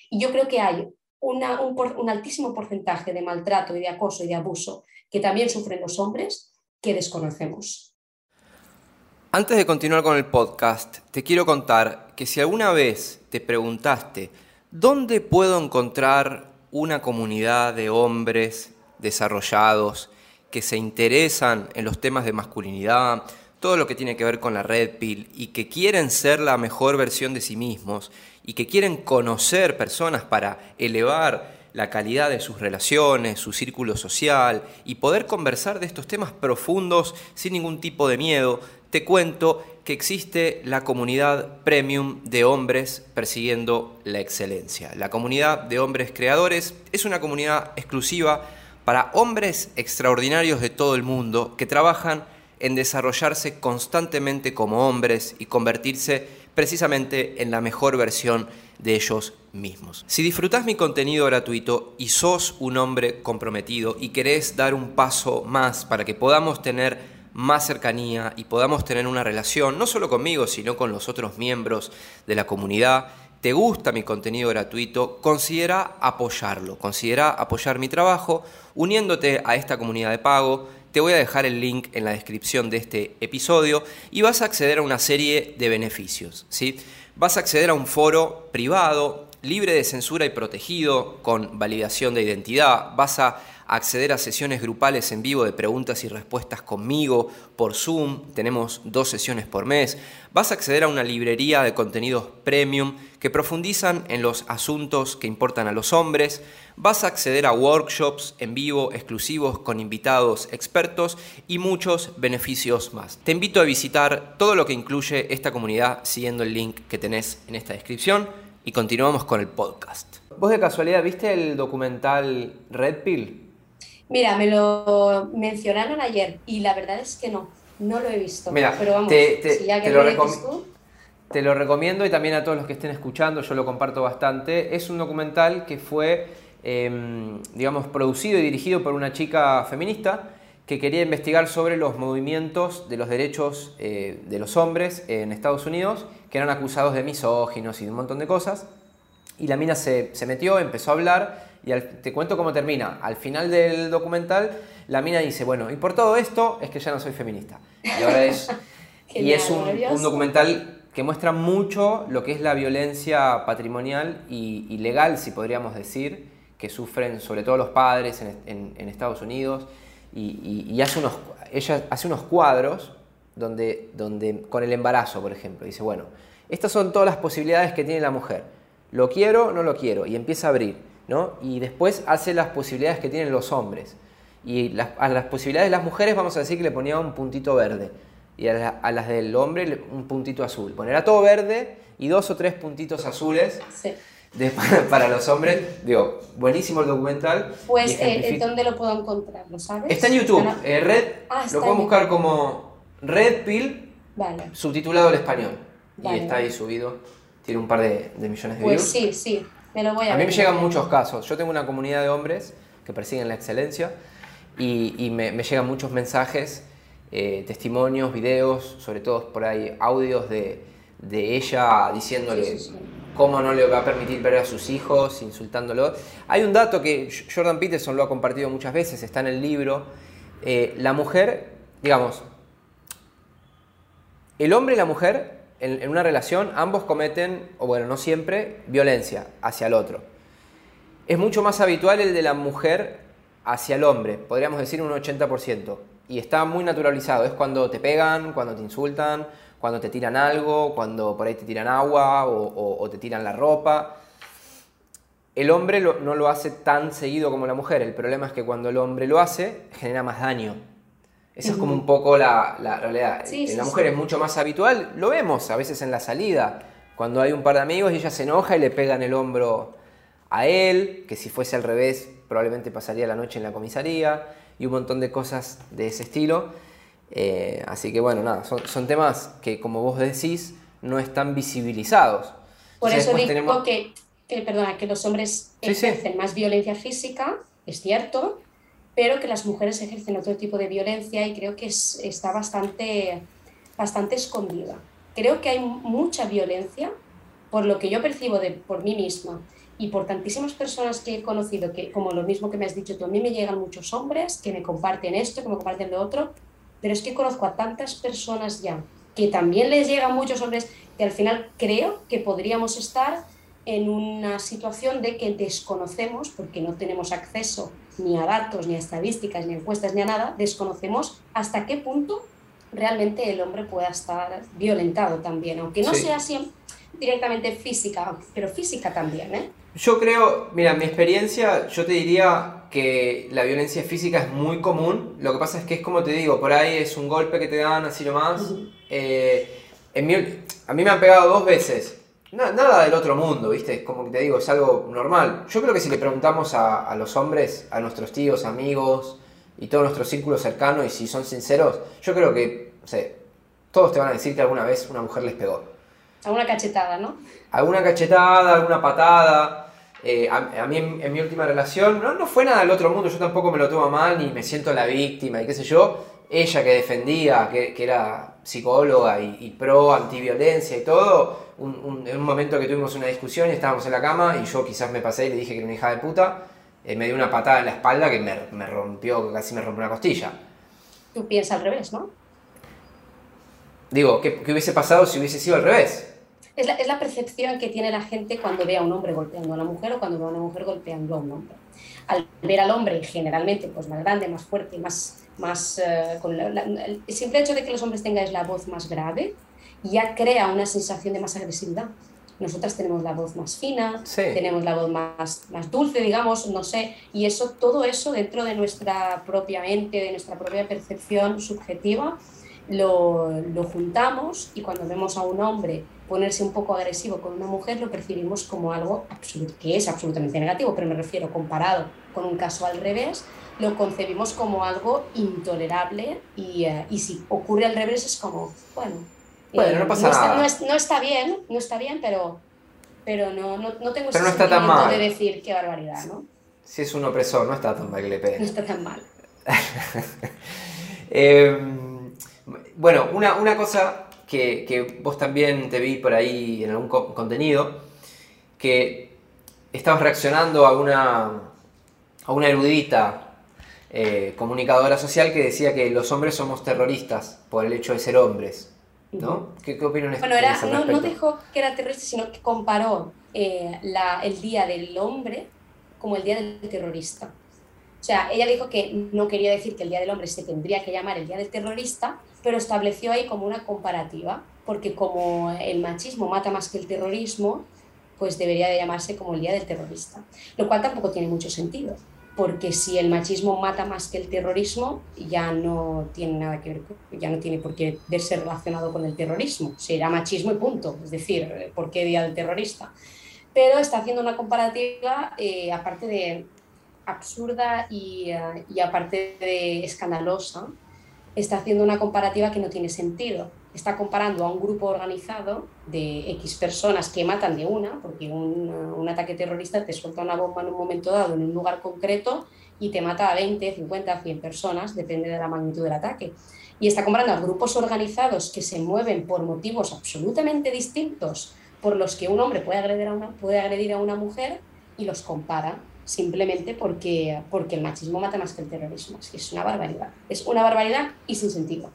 y yo creo que hay un, altísimo porcentaje de maltrato y de acoso y de abuso que también sufren los hombres que desconocemos. Antes de continuar con el podcast, te quiero contar que si alguna vez te preguntaste dónde puedo encontrar una comunidad de hombres desarrollados que se interesan en los temas de masculinidad, todo lo que tiene que ver con la red pill y que quieren ser la mejor versión de sí mismos y que quieren conocer personas para elevar la calidad de sus relaciones, su círculo social y poder conversar de estos temas profundos sin ningún tipo de miedo, te cuento que existe la comunidad premium de hombres persiguiendo la excelencia. La comunidad de hombres creadores es una comunidad exclusiva para hombres extraordinarios de todo el mundo que trabajan en desarrollarse constantemente como hombres y convertirse precisamente en la mejor versión de ellos mismos. Si disfrutás mi contenido gratuito y sos un hombre comprometido y querés dar un paso más para que podamos tener más cercanía y podamos tener una relación, no solo conmigo, sino con los otros miembros de la comunidad, te gusta mi contenido gratuito, considera apoyarlo, considera apoyar mi trabajo uniéndote a esta comunidad de pago te voy a dejar el link en la descripción de este episodio y vas a acceder a una serie de beneficios. ¿sí? Vas a acceder a un foro privado, libre de censura y protegido, con validación de identidad. Vas a acceder a sesiones grupales en vivo de preguntas y respuestas conmigo por Zoom. Tenemos dos sesiones por mes. Vas a acceder a una librería de contenidos premium que profundizan en los asuntos que importan a los hombres vas a acceder a workshops en vivo exclusivos con invitados expertos y muchos beneficios más. Te invito a visitar todo lo que incluye esta comunidad siguiendo el link que tenés en esta descripción y continuamos con el podcast. ¿Vos de casualidad viste el documental Red Pill? Mira, me lo mencionaron ayer y la verdad es que no, no lo he visto. Mira, pero vamos, si ya que lo. Te lo recomiendo y también a todos los que estén escuchando, yo lo comparto bastante. Es un documental que fue Em, digamos, producido y dirigido por una chica feminista que quería investigar sobre los movimientos de los derechos eh, de los hombres en Estados Unidos, que eran acusados de misóginos y de un montón de cosas. Y la mina se, metió, empezó a hablar, y te cuento cómo termina. Al final del documental, la mina dice, bueno, y por todo esto es que ya no soy feminista. Y ahora es... y es un, documental que muestra mucho lo que es la violencia patrimonial y legal, si podríamos decir, que sufren sobre todo los padres en, Estados Unidos y, hace unos, ella hace unos cuadros donde, donde, con el embarazo, por ejemplo, dice, bueno, estas son todas las posibilidades que tiene la mujer, lo quiero, no lo quiero, y empieza a abrir, ¿no? Y después hace las posibilidades que tienen los hombres. Y a las posibilidades de las mujeres vamos a decir que le ponía un puntito verde. Y a, las del hombre un puntito azul. Ponerá todo verde y dos o tres puntitos azules. Sí para, los hombres. Digo, buenísimo el documental. Pues, eh, ¿dónde lo puedo encontrar? ¿Lo sabes? Está en YouTube. Eh, Red, ah, lo puedo buscar como Red Pill, subtitulado al español. y está ahí subido. Tiene un par de, millones de pues views. sí, sí. Me lo voy a, a mí me llegan muchos casos. Yo tengo una comunidad de hombres que persiguen la excelencia y, me, llegan muchos mensajes, eh, testimonios, videos, sobre todo por ahí audios de de ella diciéndole cómo no le va a permitir ver a sus hijos, insultándolo. Hay un dato que Jordan Peterson lo ha compartido muchas veces, está en el libro. Eh, la mujer, digamos, el hombre y la mujer en, una relación, ambos cometen, o bueno, no siempre, violencia hacia el otro. Es mucho más habitual el de la mujer hacia el hombre, podríamos decir un 80%. Y está muy naturalizado, es cuando te pegan, cuando te insultan, cuando te tiran algo, cuando por ahí te tiran agua o, te tiran la ropa. El hombre no lo hace tan seguido como la mujer, el problema es que cuando el hombre lo hace, genera más daño. Esa es como un poco la, realidad. en la mujer es mucho más habitual, lo vemos a veces en la salida, cuando hay un par de amigos y ella se enoja y le pega en el hombro a él, que si fuese al revés probablemente pasaría la noche en la comisaría y un montón de cosas de ese estilo. Eh, así que bueno, nada, son, temas que como vos decís no están visibilizados. Por eso digo que, perdona, que los hombres ejercen más violencia física, es cierto, pero que las mujeres ejercen otro tipo de violencia y creo que está bastante, bastante escondida. Creo que hay mucha violencia, por lo que yo percibo de, por mí misma y por tantísimas personas que he conocido, que como lo mismo que me has dicho tú, a mí me llegan muchos hombres que me comparten esto, que me comparten lo otro, pero es que conozco a tantas personas ya que también les llegan muchos hombres que al final creo que podríamos estar en una situación de que desconocemos, porque no tenemos acceso ni a datos, ni a estadísticas, ni a encuestas, ni a nada, desconocemos hasta qué punto realmente el hombre pueda estar violentado también, aunque no sea así directamente física, pero física también. ¿eh? Yo creo, mira, mi experiencia, yo te diría que la violencia física es muy común. Lo que pasa es que es como te digo, por ahí es un golpe que te dan así nomás. Eh, a mí me han pegado dos veces. Nada del otro mundo, ¿viste? Como que te digo, es algo normal. Yo creo que si le preguntamos a, los hombres, a nuestros tíos, amigos y todo nuestro círculo cercano, y si son sinceros, yo creo que, o sea, todos te van a decir que alguna vez una mujer les pegó. Alguna cachetada, ¿no? Alguna cachetada, alguna patada. Eh, a, mí en, mi última relación no, no fue nada del otro mundo, yo tampoco me lo tomo mal ni me siento la víctima y qué sé yo. Ella que defendía, que, que era psicóloga y, pro antiviolencia y todo, en un momento que tuvimos una discusión y estábamos en la cama y yo quizás me pasé y le dije que era una hija de puta, eh, me dio una patada en la espalda que me, me rompió, casi me rompió una costilla. Tú piensas al revés, ¿no? Digo, ¿qué, ¿qué, hubiese pasado si hubiese sido al revés? Es la, es la, percepción que tiene la gente cuando ve a un hombre golpeando a una mujer o cuando ve a una mujer golpeando a un hombre. Al ver al hombre generalmente pues, más grande, más fuerte, más, más uh, con la, el simple hecho de que los hombres tengan la voz más grave ya crea una sensación de más agresividad. Nosotras tenemos la voz más fina, sí. tenemos la voz más, más dulce, digamos, no sé, y eso, todo eso dentro de nuestra propia mente, de nuestra propia percepción subjetiva, lo, lo juntamos y cuando vemos a un hombre ponerse un poco agresivo con una mujer lo percibimos como algo absoluto, que es absolutamente negativo, pero me refiero comparado con un caso al revés, lo concebimos como algo intolerable y, uh, y si ocurre al revés es como, bueno, bueno no, pasa no, nada. Está, no, está, bien, no está bien, pero, pero no, no, no tengo pero ese no está tan mal. de decir qué barbaridad, ¿no? Si es un opresor, no está tan mal que le peguen. No está tan mal. eh, bueno, una, una cosa que, vos también te vi por ahí en algún contenido, que estabas reaccionando a una, a una erudita eh, comunicadora social que decía que los hombres somos terroristas por el hecho de ser hombres. ¿No? ¿Qué, qué opinan bueno, era, no, no, dijo que era terrorista, sino que comparó eh, la, el Día del Hombre como el Día del Terrorista. O sea, ella dijo que no quería decir que el Día del Hombre se tendría que llamar el Día del Terrorista, pero estableció ahí como una comparativa, porque como el machismo mata más que el terrorismo, pues debería de llamarse como el Día del Terrorista. Lo cual tampoco tiene mucho sentido, porque si el machismo mata más que el terrorismo, ya no tiene nada que ver, ya no tiene por qué verse relacionado con el terrorismo. Será machismo y punto. Es decir, ¿por qué Día del Terrorista? Pero está haciendo una comparativa, eh, aparte de absurda uh, y aparte de escandalosa, está haciendo una comparativa que no tiene sentido. Está comparando a un grupo organizado de X personas que matan de una, porque un, ataque terrorista te suelta una bomba en un momento dado en un lugar concreto y te mata a 20, 50, 100 personas, depende de la magnitud del ataque. Y está comparando a grupos organizados que se mueven por motivos absolutamente distintos por los que un hombre puede agredir a una, puede agredir a una mujer y los compara simplemente porque, porque el machismo mata más que el terrorismo. Es una barbaridad. Es una barbaridad y sin sentido.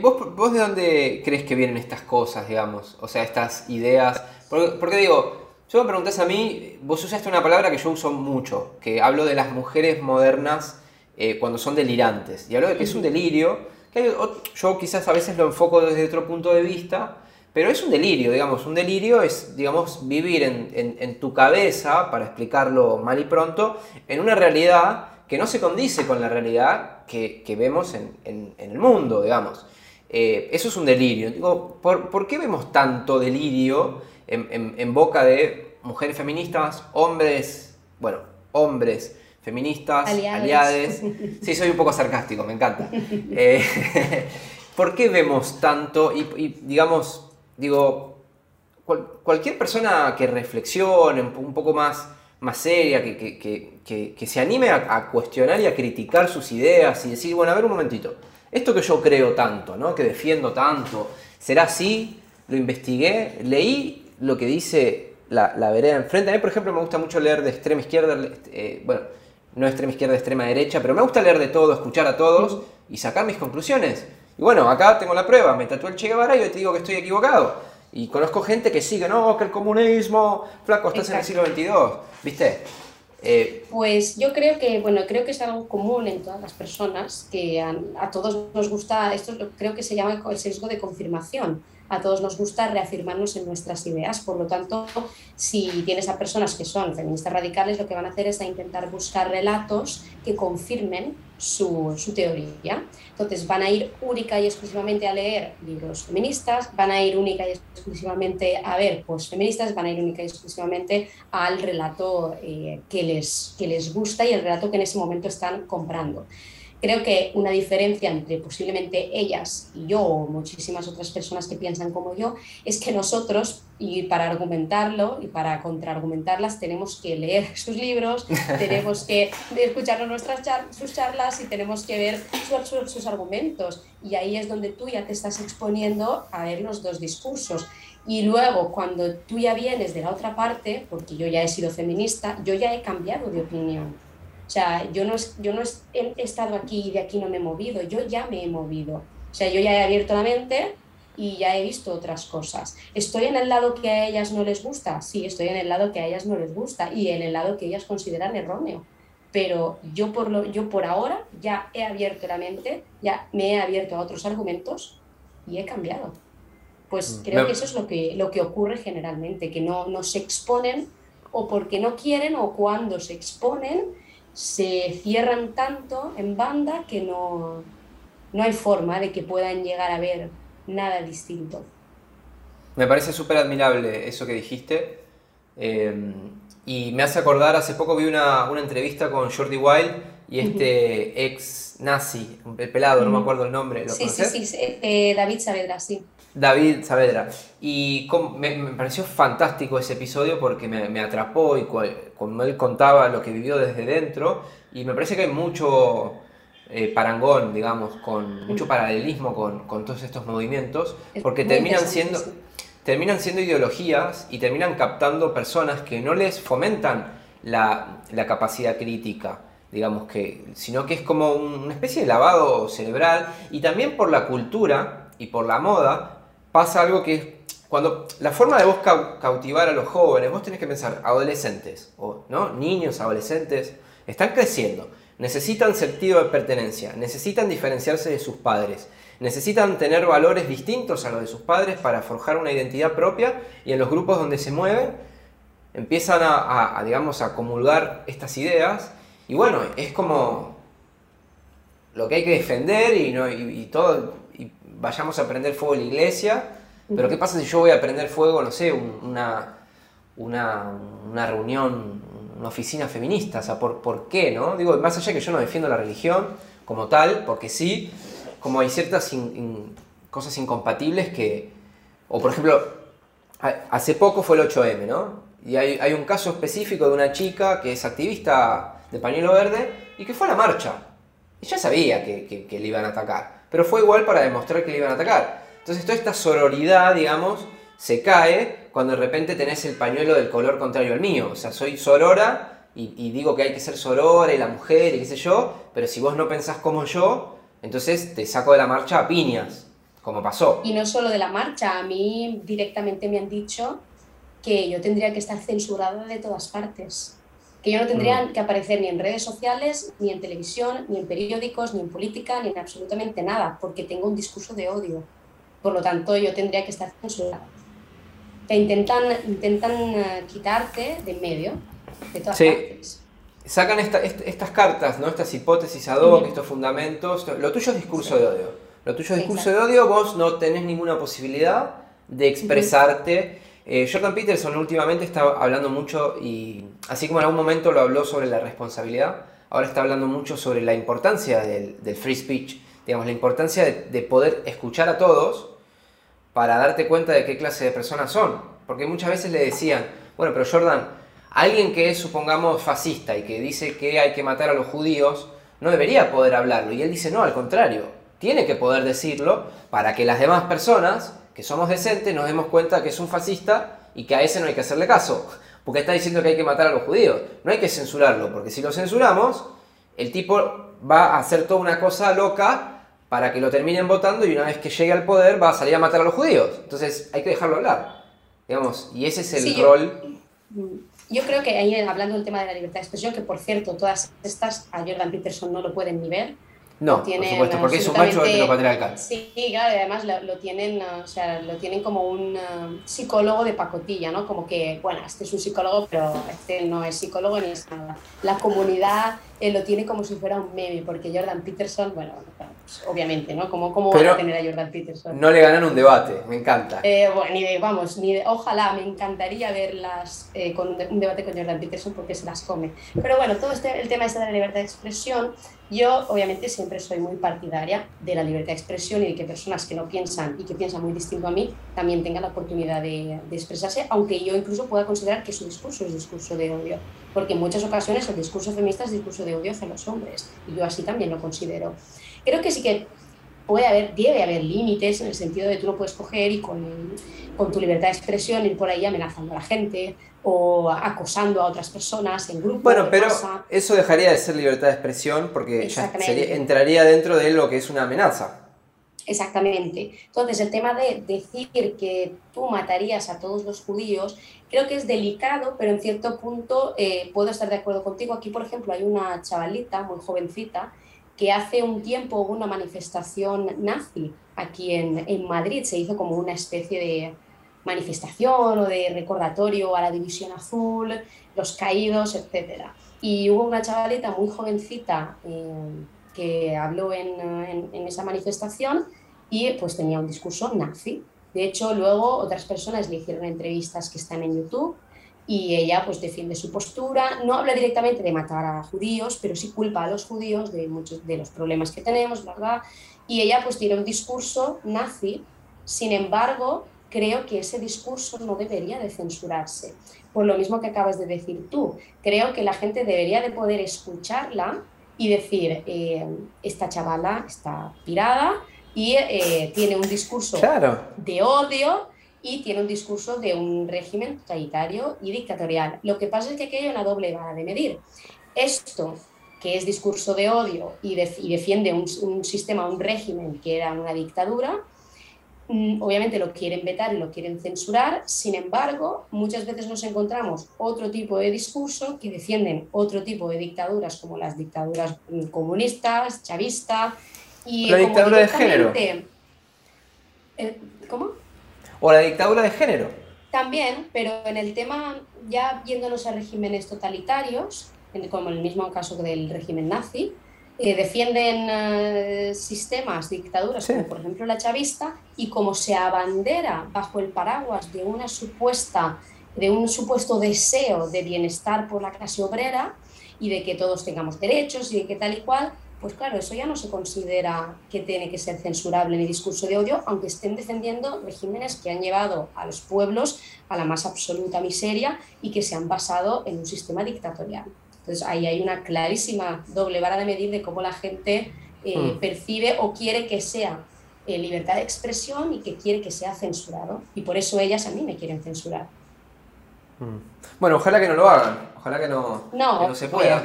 ¿Vos, ¿Vos de dónde crees que vienen estas cosas, digamos? O sea, estas ideas. Porque, digo, yo me preguntás a mí, vos usaste una palabra que yo uso mucho, que hablo de las mujeres modernas eh, cuando son delirantes. Y hablo de que es un delirio, que yo quizás a veces lo enfoco desde otro punto de vista, pero es un delirio, digamos. Un delirio es, digamos, vivir en, tu cabeza, para explicarlo mal y pronto, en una realidad que no se condice con la realidad que, vemos en, el mundo, digamos. Eh, eso es un delirio. Digo, ¿por, qué vemos tanto delirio en, boca de mujeres feministas, hombres, bueno, hombres feministas, aliades? Sí, soy un poco sarcástico, me encanta. Eh, ¿Por qué vemos tanto y digamos, digo, cualquier persona que reflexione un poco más, más seria, que, se anime a, cuestionar y a criticar sus ideas y decir, bueno, a ver un momentito, esto que yo creo tanto, ¿no? que defiendo tanto, ¿será así? Lo investigué, leí lo que dice la, la vereda enfrente. A mí, por ejemplo, me gusta mucho leer de extrema izquierda, eh, bueno, no extrema izquierda, extrema derecha, pero me gusta leer de todo, escuchar a todos y sacar mis conclusiones. Y bueno, acá tengo la prueba, me tatué el Che Guevara y yo te digo que estoy equivocado. Y conozco gente que sigue, no, que el comunismo, flaco, estás en el siglo XXII, ¿viste? Eh, pues yo creo que, bueno, creo que es algo común en todas las personas, que a, a todos nos gusta, esto creo que se llama el sesgo de confirmación a todos nos gusta reafirmarnos en nuestras ideas. Por lo tanto, si tienes a personas que son feministas radicales, lo que van a hacer es a intentar buscar relatos que confirmen su, teoría. Entonces, van a ir única y exclusivamente a leer libros feministas, van a ir única y exclusivamente a ver feministas van a ir única y exclusivamente al relato eh, que, les, que les gusta y el relato que en ese momento están comprando. Creo que una diferencia entre posiblemente ellas y yo o muchísimas otras personas que piensan como yo es que nosotros, y para argumentarlo y para contraargumentarlas, tenemos que leer sus libros, tenemos que escuchar nuestras sus charlas y tenemos que ver sus, sus argumentos. Y ahí es donde tú ya te estás exponiendo a ver los dos discursos. Y luego, cuando tú ya vienes de la otra parte, porque yo ya he sido feminista, yo ya he cambiado de opinión o sea, yo no, yo no he estado aquí y de aquí no me he movido, yo ya me he movido. O sea, yo ya he abierto la mente y ya he visto otras cosas. ¿Estoy en el lado que a ellas no les gusta? Sí, estoy en el lado que a ellas no les gusta y en el lado que ellas consideran erróneo. Pero yo por, lo, yo por ahora ya he abierto la mente, ya me he abierto a otros argumentos y he cambiado. Pues mm, creo que eso es lo que, lo que ocurre generalmente, que no, no se exponen o porque no quieren o cuando se exponen se cierran tanto en banda que no, no hay forma de que puedan llegar a ver nada distinto. Me parece súper admirable eso que dijiste. Eh, y me hace acordar, hace poco vi una, entrevista con Jordi Wild y este ex nazi, el pelado, no me acuerdo el nombre. ¿lo sí, sí, sí, eh, David Saavedra, sí. David Saavedra. Y me, pareció fantástico ese episodio porque me, atrapó y como él contaba lo que vivió desde dentro. Y me parece que hay mucho eh, parangón, digamos, con mucho paralelismo con, todos estos movimientos, porque terminan siendo, terminan siendo ideologías y terminan captando personas que no les fomentan la, la capacidad crítica digamos que, sino que es como una especie de lavado cerebral y también por la cultura y por la moda pasa algo que cuando la forma de vos cautivar a los jóvenes, vos tenés que pensar, adolescentes, o ¿no? niños, adolescentes, están creciendo, necesitan sentido de pertenencia, necesitan diferenciarse de sus padres, necesitan tener valores distintos a los de sus padres para forjar una identidad propia y en los grupos donde se mueven empiezan a, digamos, a comulgar estas ideas y bueno, es como lo que hay que defender y, ¿no? y todo vayamos a prender fuego en la iglesia, pero ¿qué pasa si yo voy a prender fuego, no sé, una, una, reunión, una oficina feminista? O sea, ¿por, ¿por qué, no? Digo, más allá que yo no defiendo la religión como tal, porque sí, como hay ciertas cosas incompatibles que, o por ejemplo, hace poco fue el 8M, ¿no? Y hay, hay, un caso específico de una chica que es activista de pañuelo verde y que fue a la marcha. Y ya sabía que, le iban a atacar, pero fue igual para demostrar que le iban a atacar. Entonces toda esta sororidad, digamos, se cae cuando de repente tenés el pañuelo del color contrario al mío. O sea, soy sorora y, y digo que hay que ser sorora y la mujer y qué sé yo, pero si vos no pensás como yo, entonces te saco de la marcha a piñas, como pasó. Y no solo de la marcha, a mí directamente me han dicho que yo tendría que estar censurada de todas partes. Que yo no tendría mm. que aparecer ni en redes sociales, ni en televisión, ni en periódicos, ni en política, ni en absolutamente nada, porque tengo un discurso de odio. Por lo tanto, yo tendría que estar censurada. Te intentan, intentan eh, quitarte de en medio, de todas partes sacan estas cartas, ¿no? estas hipótesis ad hoc, estos fundamentos. Lo tuyo es discurso de odio. Lo tuyo es discurso de odio, vos no tenés ninguna posibilidad de expresarte. Eh, Jordan Peterson últimamente está hablando mucho, y así como en algún momento lo habló sobre la responsabilidad, ahora está hablando mucho sobre la importancia del, free speech, digamos, la importancia de, poder escuchar a todos para darte cuenta de qué clase de personas son. Porque muchas veces le decían, bueno, pero Jordan, Alguien que es, supongamos, fascista y que dice que hay que matar a los judíos, no debería poder hablarlo. Y él dice, no, al contrario, tiene que poder decirlo para que las demás personas, que somos decentes, nos demos cuenta que es un fascista y que a ese no hay que hacerle caso. Porque está diciendo que hay que matar a los judíos. No hay que censurarlo, porque si lo censuramos, el tipo va a hacer toda una cosa loca para que lo terminen votando y una vez que llegue al poder va a salir a matar a los judíos. Entonces hay que dejarlo hablar. Digamos, y ese es el rol. Yo creo que ahí, hablando del tema de la libertad de expresión, que por cierto, todas estas a Jordan Peterson no lo pueden ni ver. No, por supuesto, porque es un macho heteropatriarcal. Sí, claro, y además lo, tienen, o sea, lo tienen como un psicólogo de pacotilla, ¿no? Como que, bueno, este es un psicólogo, pero este no es psicólogo ni es nada. La comunidad eh, lo tiene como si fuera un meme, porque Jordan Peterson, bueno, pues, obviamente, ¿no? ¿Cómo, cómo van a tener a Jordan Peterson? No le ganan un debate, me encanta. Eh, bueno, ni de, vamos, ni de, ojalá, me encantaría verlas eh, con un, debate con Jordan Peterson porque se las come. Pero bueno, todo este, el tema este de la libertad de expresión, yo obviamente siempre soy muy partidaria de la libertad de expresión y de que personas que no piensan y que piensan muy distinto a mí también tengan la oportunidad de, expresarse, aunque yo incluso pueda considerar que su discurso es discurso de odio, porque en muchas ocasiones el discurso feminista es discurso de odio hacia los hombres y yo así también lo considero. Creo que sí que puede haber, debe haber límites en el sentido de tú no puedes coger y con, con, tu libertad de expresión ir por ahí amenazando a la gente o acosando a otras personas en grupo. Bueno, pero eso dejaría de ser libertad de expresión porque ya entraría dentro de lo que es una amenaza. Exactamente. Entonces, el tema de decir que tú matarías a todos los judíos, creo que es delicado, pero en cierto punto eh, puedo estar de acuerdo contigo. Aquí, por ejemplo, hay una chavalita muy jovencita que hace un tiempo hubo una manifestación nazi aquí en, en, Madrid, se hizo como una especie de manifestación o de recordatorio a la División Azul, los caídos, etc. Y hubo una chavalita muy jovencita eh, que habló en, esa manifestación y pues tenía un discurso nazi. De hecho, luego otras personas le hicieron entrevistas que están en YouTube y ella pues defiende su postura, no habla directamente de matar a judíos, pero sí culpa a los judíos de muchos de los problemas que tenemos, ¿verdad? Y ella pues tiene un discurso nazi, sin embargo, creo que ese discurso no debería de censurarse, por lo mismo que acabas de decir tú. Creo que la gente debería de poder escucharla y decir, eh, esta chavala está pirada y eh, tiene un discurso de odio y tiene un discurso de un régimen totalitario y dictatorial. Lo que pasa es que aquí hay una doble vara de medir. Esto, que es discurso de odio y, defiende un, sistema, un régimen que era una dictadura, obviamente lo quieren vetar y lo quieren censurar, sin embargo, muchas veces nos encontramos otro tipo de discurso que defienden otro tipo de dictaduras como las dictaduras mm, comunistas, chavistas y... La dictadura de género. Eh, ¿Cómo? o la dictadura de género. También, pero en el tema, ya viéndonos a regímenes totalitarios, como en el mismo caso del régimen nazi, eh, defienden eh, sistemas, dictaduras, como por ejemplo la chavista, y como se abandera bajo el paraguas de una supuesta de un supuesto deseo de bienestar por la clase obrera y de que todos tengamos derechos y de que tal y cual, pues claro, eso ya no se considera que tiene que ser censurable ni discurso de odio, aunque estén defendiendo regímenes que han llevado a los pueblos a la más absoluta miseria y que se han basado en un sistema dictatorial. Entonces ahí hay una clarísima doble vara de medir de cómo la gente eh, Mm. percibe o quiere que sea eh, libertad de expresión y que quiere que sea censurado. Y por eso ellas a mí me quieren censurar. Mm. Bueno, ojalá que no lo hagan. Ojalá que no, No, que no se pueda.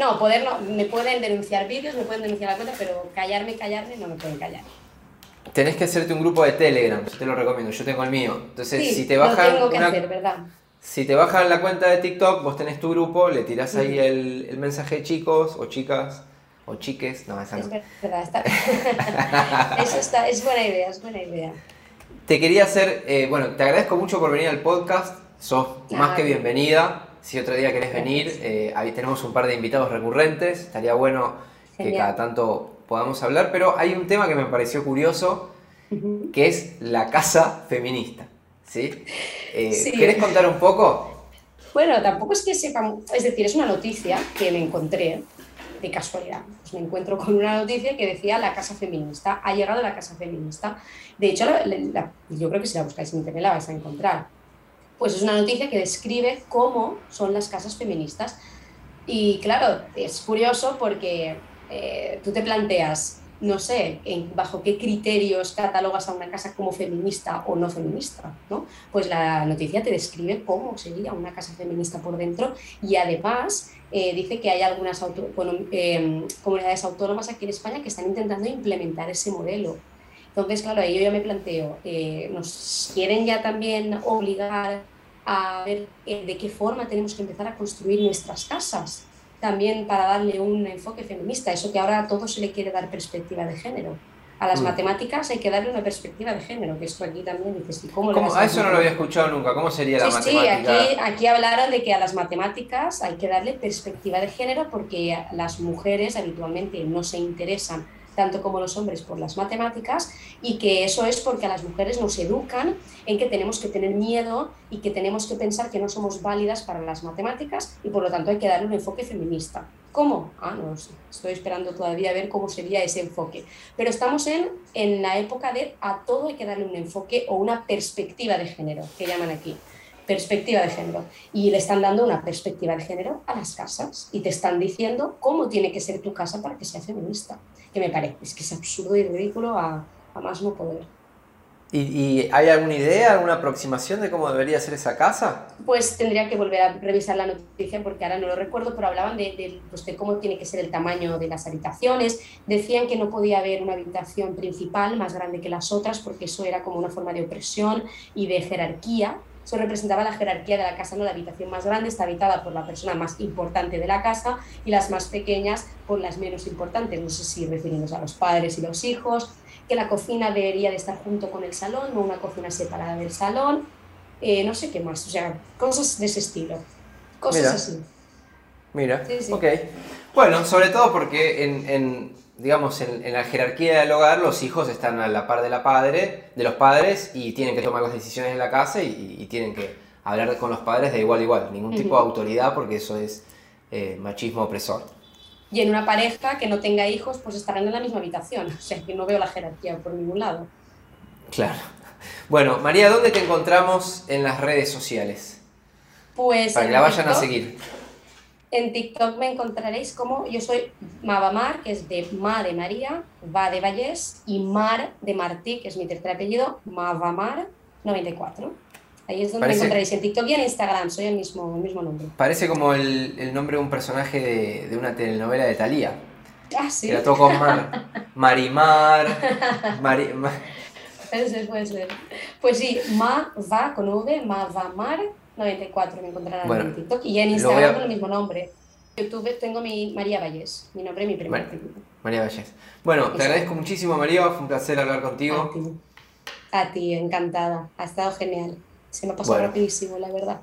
no, poder no, me pueden denunciar vídeos, me pueden denunciar la cuenta, pero callarme, callarme, no me pueden callar. Tenés que hacerte un grupo de Telegram, yo te lo recomiendo, yo tengo el mío. Entonces, Sí, si te lo bajan tengo que una- hacer, ¿verdad? Si te bajan la cuenta de TikTok, vos tenés tu grupo, le tirás ahí el, el mensaje chicos o chicas o chiques, no, esa Es no. verdad, está... Eso está, es buena idea, es buena idea. Te quería hacer, eh, bueno, te agradezco mucho por venir al podcast, sos más que bienvenida. Si otro día querés venir, eh, ahí tenemos un par de invitados recurrentes, estaría bueno que cada tanto podamos hablar, pero hay un tema que me pareció curioso, que es la casa feminista. ¿Sí? Eh, Sí. ¿Querés contar un poco? Bueno, tampoco es que sepa, es decir, es una noticia que me encontré de casualidad. Pues me encuentro con una noticia que decía la casa feminista, ha llegado la casa feminista. De hecho, la- la- yo creo que si la buscáis en internet la vais a encontrar. Pues es una noticia que describe cómo son las casas feministas. Y claro, es curioso porque eh, tú te planteas, no sé, en- bajo qué criterios catalogas a una casa como feminista o no feminista, ¿no? Pues la noticia te describe cómo sería una casa feminista por dentro y además eh, dice que hay algunas eh, comunidades autónomas aquí en España que están intentando implementar ese modelo. Entonces, claro, ahí yo ya me planteo, eh, ¿nos quieren ya también obligar a ver eh, de qué forma tenemos que empezar a construir nuestras casas? También para darle un enfoque feminista, eso que ahora a todo se le quiere dar perspectiva de género. A las Mm. matemáticas hay que darle una perspectiva de género, que esto aquí también dices, ¿y cómo ¿Cómo? vas A eso no lo había escuchado nunca. ¿Cómo sería la Sí, sí, matemática? aquí, aquí hablaron de que a las matemáticas hay que darle perspectiva de género porque las mujeres habitualmente no se interesan tanto como los hombres por las matemáticas y que eso es porque a las mujeres nos educan en que tenemos que tener miedo y que tenemos que pensar que no somos válidas para las matemáticas y por lo tanto hay que darle un enfoque feminista. ¿Cómo? Ah, no lo sé. Estoy esperando todavía a ver cómo sería ese enfoque. Pero estamos en, en la época de a todo hay que darle un enfoque o una perspectiva de género, que llaman aquí perspectiva de género. Y le están dando una perspectiva de género a las casas y te están diciendo cómo tiene que ser tu casa para que sea feminista. Que me parece, es que es absurdo y ridículo a, a más no poder. ¿Y, y hay alguna idea, alguna aproximación de cómo debería ser esa casa? Pues tendría que volver a revisar la noticia porque ahora no lo recuerdo, pero hablaban de, de, pues de cómo tiene que ser el tamaño de las habitaciones. Decían que no podía haber una habitación principal más grande que las otras porque eso era como una forma de opresión y de jerarquía. Eso representaba la jerarquía de la casa, ¿no? La habitación más grande está habitada por la persona más importante de la casa y las más pequeñas por las menos importantes. No sé si referimos a los padres y los hijos, que la cocina debería de estar junto con el salón, no una cocina separada del salón, eh, no sé qué más, o sea, cosas de ese estilo, cosas Mira. así. Mira, Sí, sí. ok. Bueno, sobre todo porque en, en, digamos, en, en la jerarquía del hogar los hijos están a la par de, la padre, de los padres y tienen que tomar las decisiones en la casa y, y tienen que hablar con los padres de igual a igual. Ningún tipo de autoridad porque eso es eh, machismo opresor. Y en una pareja que no tenga hijos, pues estarán en la misma habitación, o sea, que no veo la jerarquía por ningún lado. Claro. Bueno, María, ¿dónde te encontramos en las redes sociales? Pues Para que la vayan a seguir. En TikTok me encontraréis como yo soy Mavamar, que es de Ma de María, Va de Vallés, y Mar de Martí, que es mi tercer apellido, Mavamar94. Ahí es donde Parece- me encontraréis en TikTok y en Instagram, soy el mismo, el mismo nombre. Parece como el, el nombre de un personaje de, de una telenovela de Thalía. Ah, sí. Que la tocó Mar, Marimar, Mari- Ma- Puede ser, puede ser. Pues sí, ma va con V, ma va mar 94 me encontrarán Bueno, en TikTok y en Instagram a- con el mismo nombre. YouTube tengo mi María Vallés, mi nombre y mi primer Bueno. María Vallés. Bueno, te agradezco muchísimo, María. Fue un placer hablar A contigo. ti. A ti, encantada. Ha estado genial. Se me ha pasado Bueno. rapidísimo, la verdad.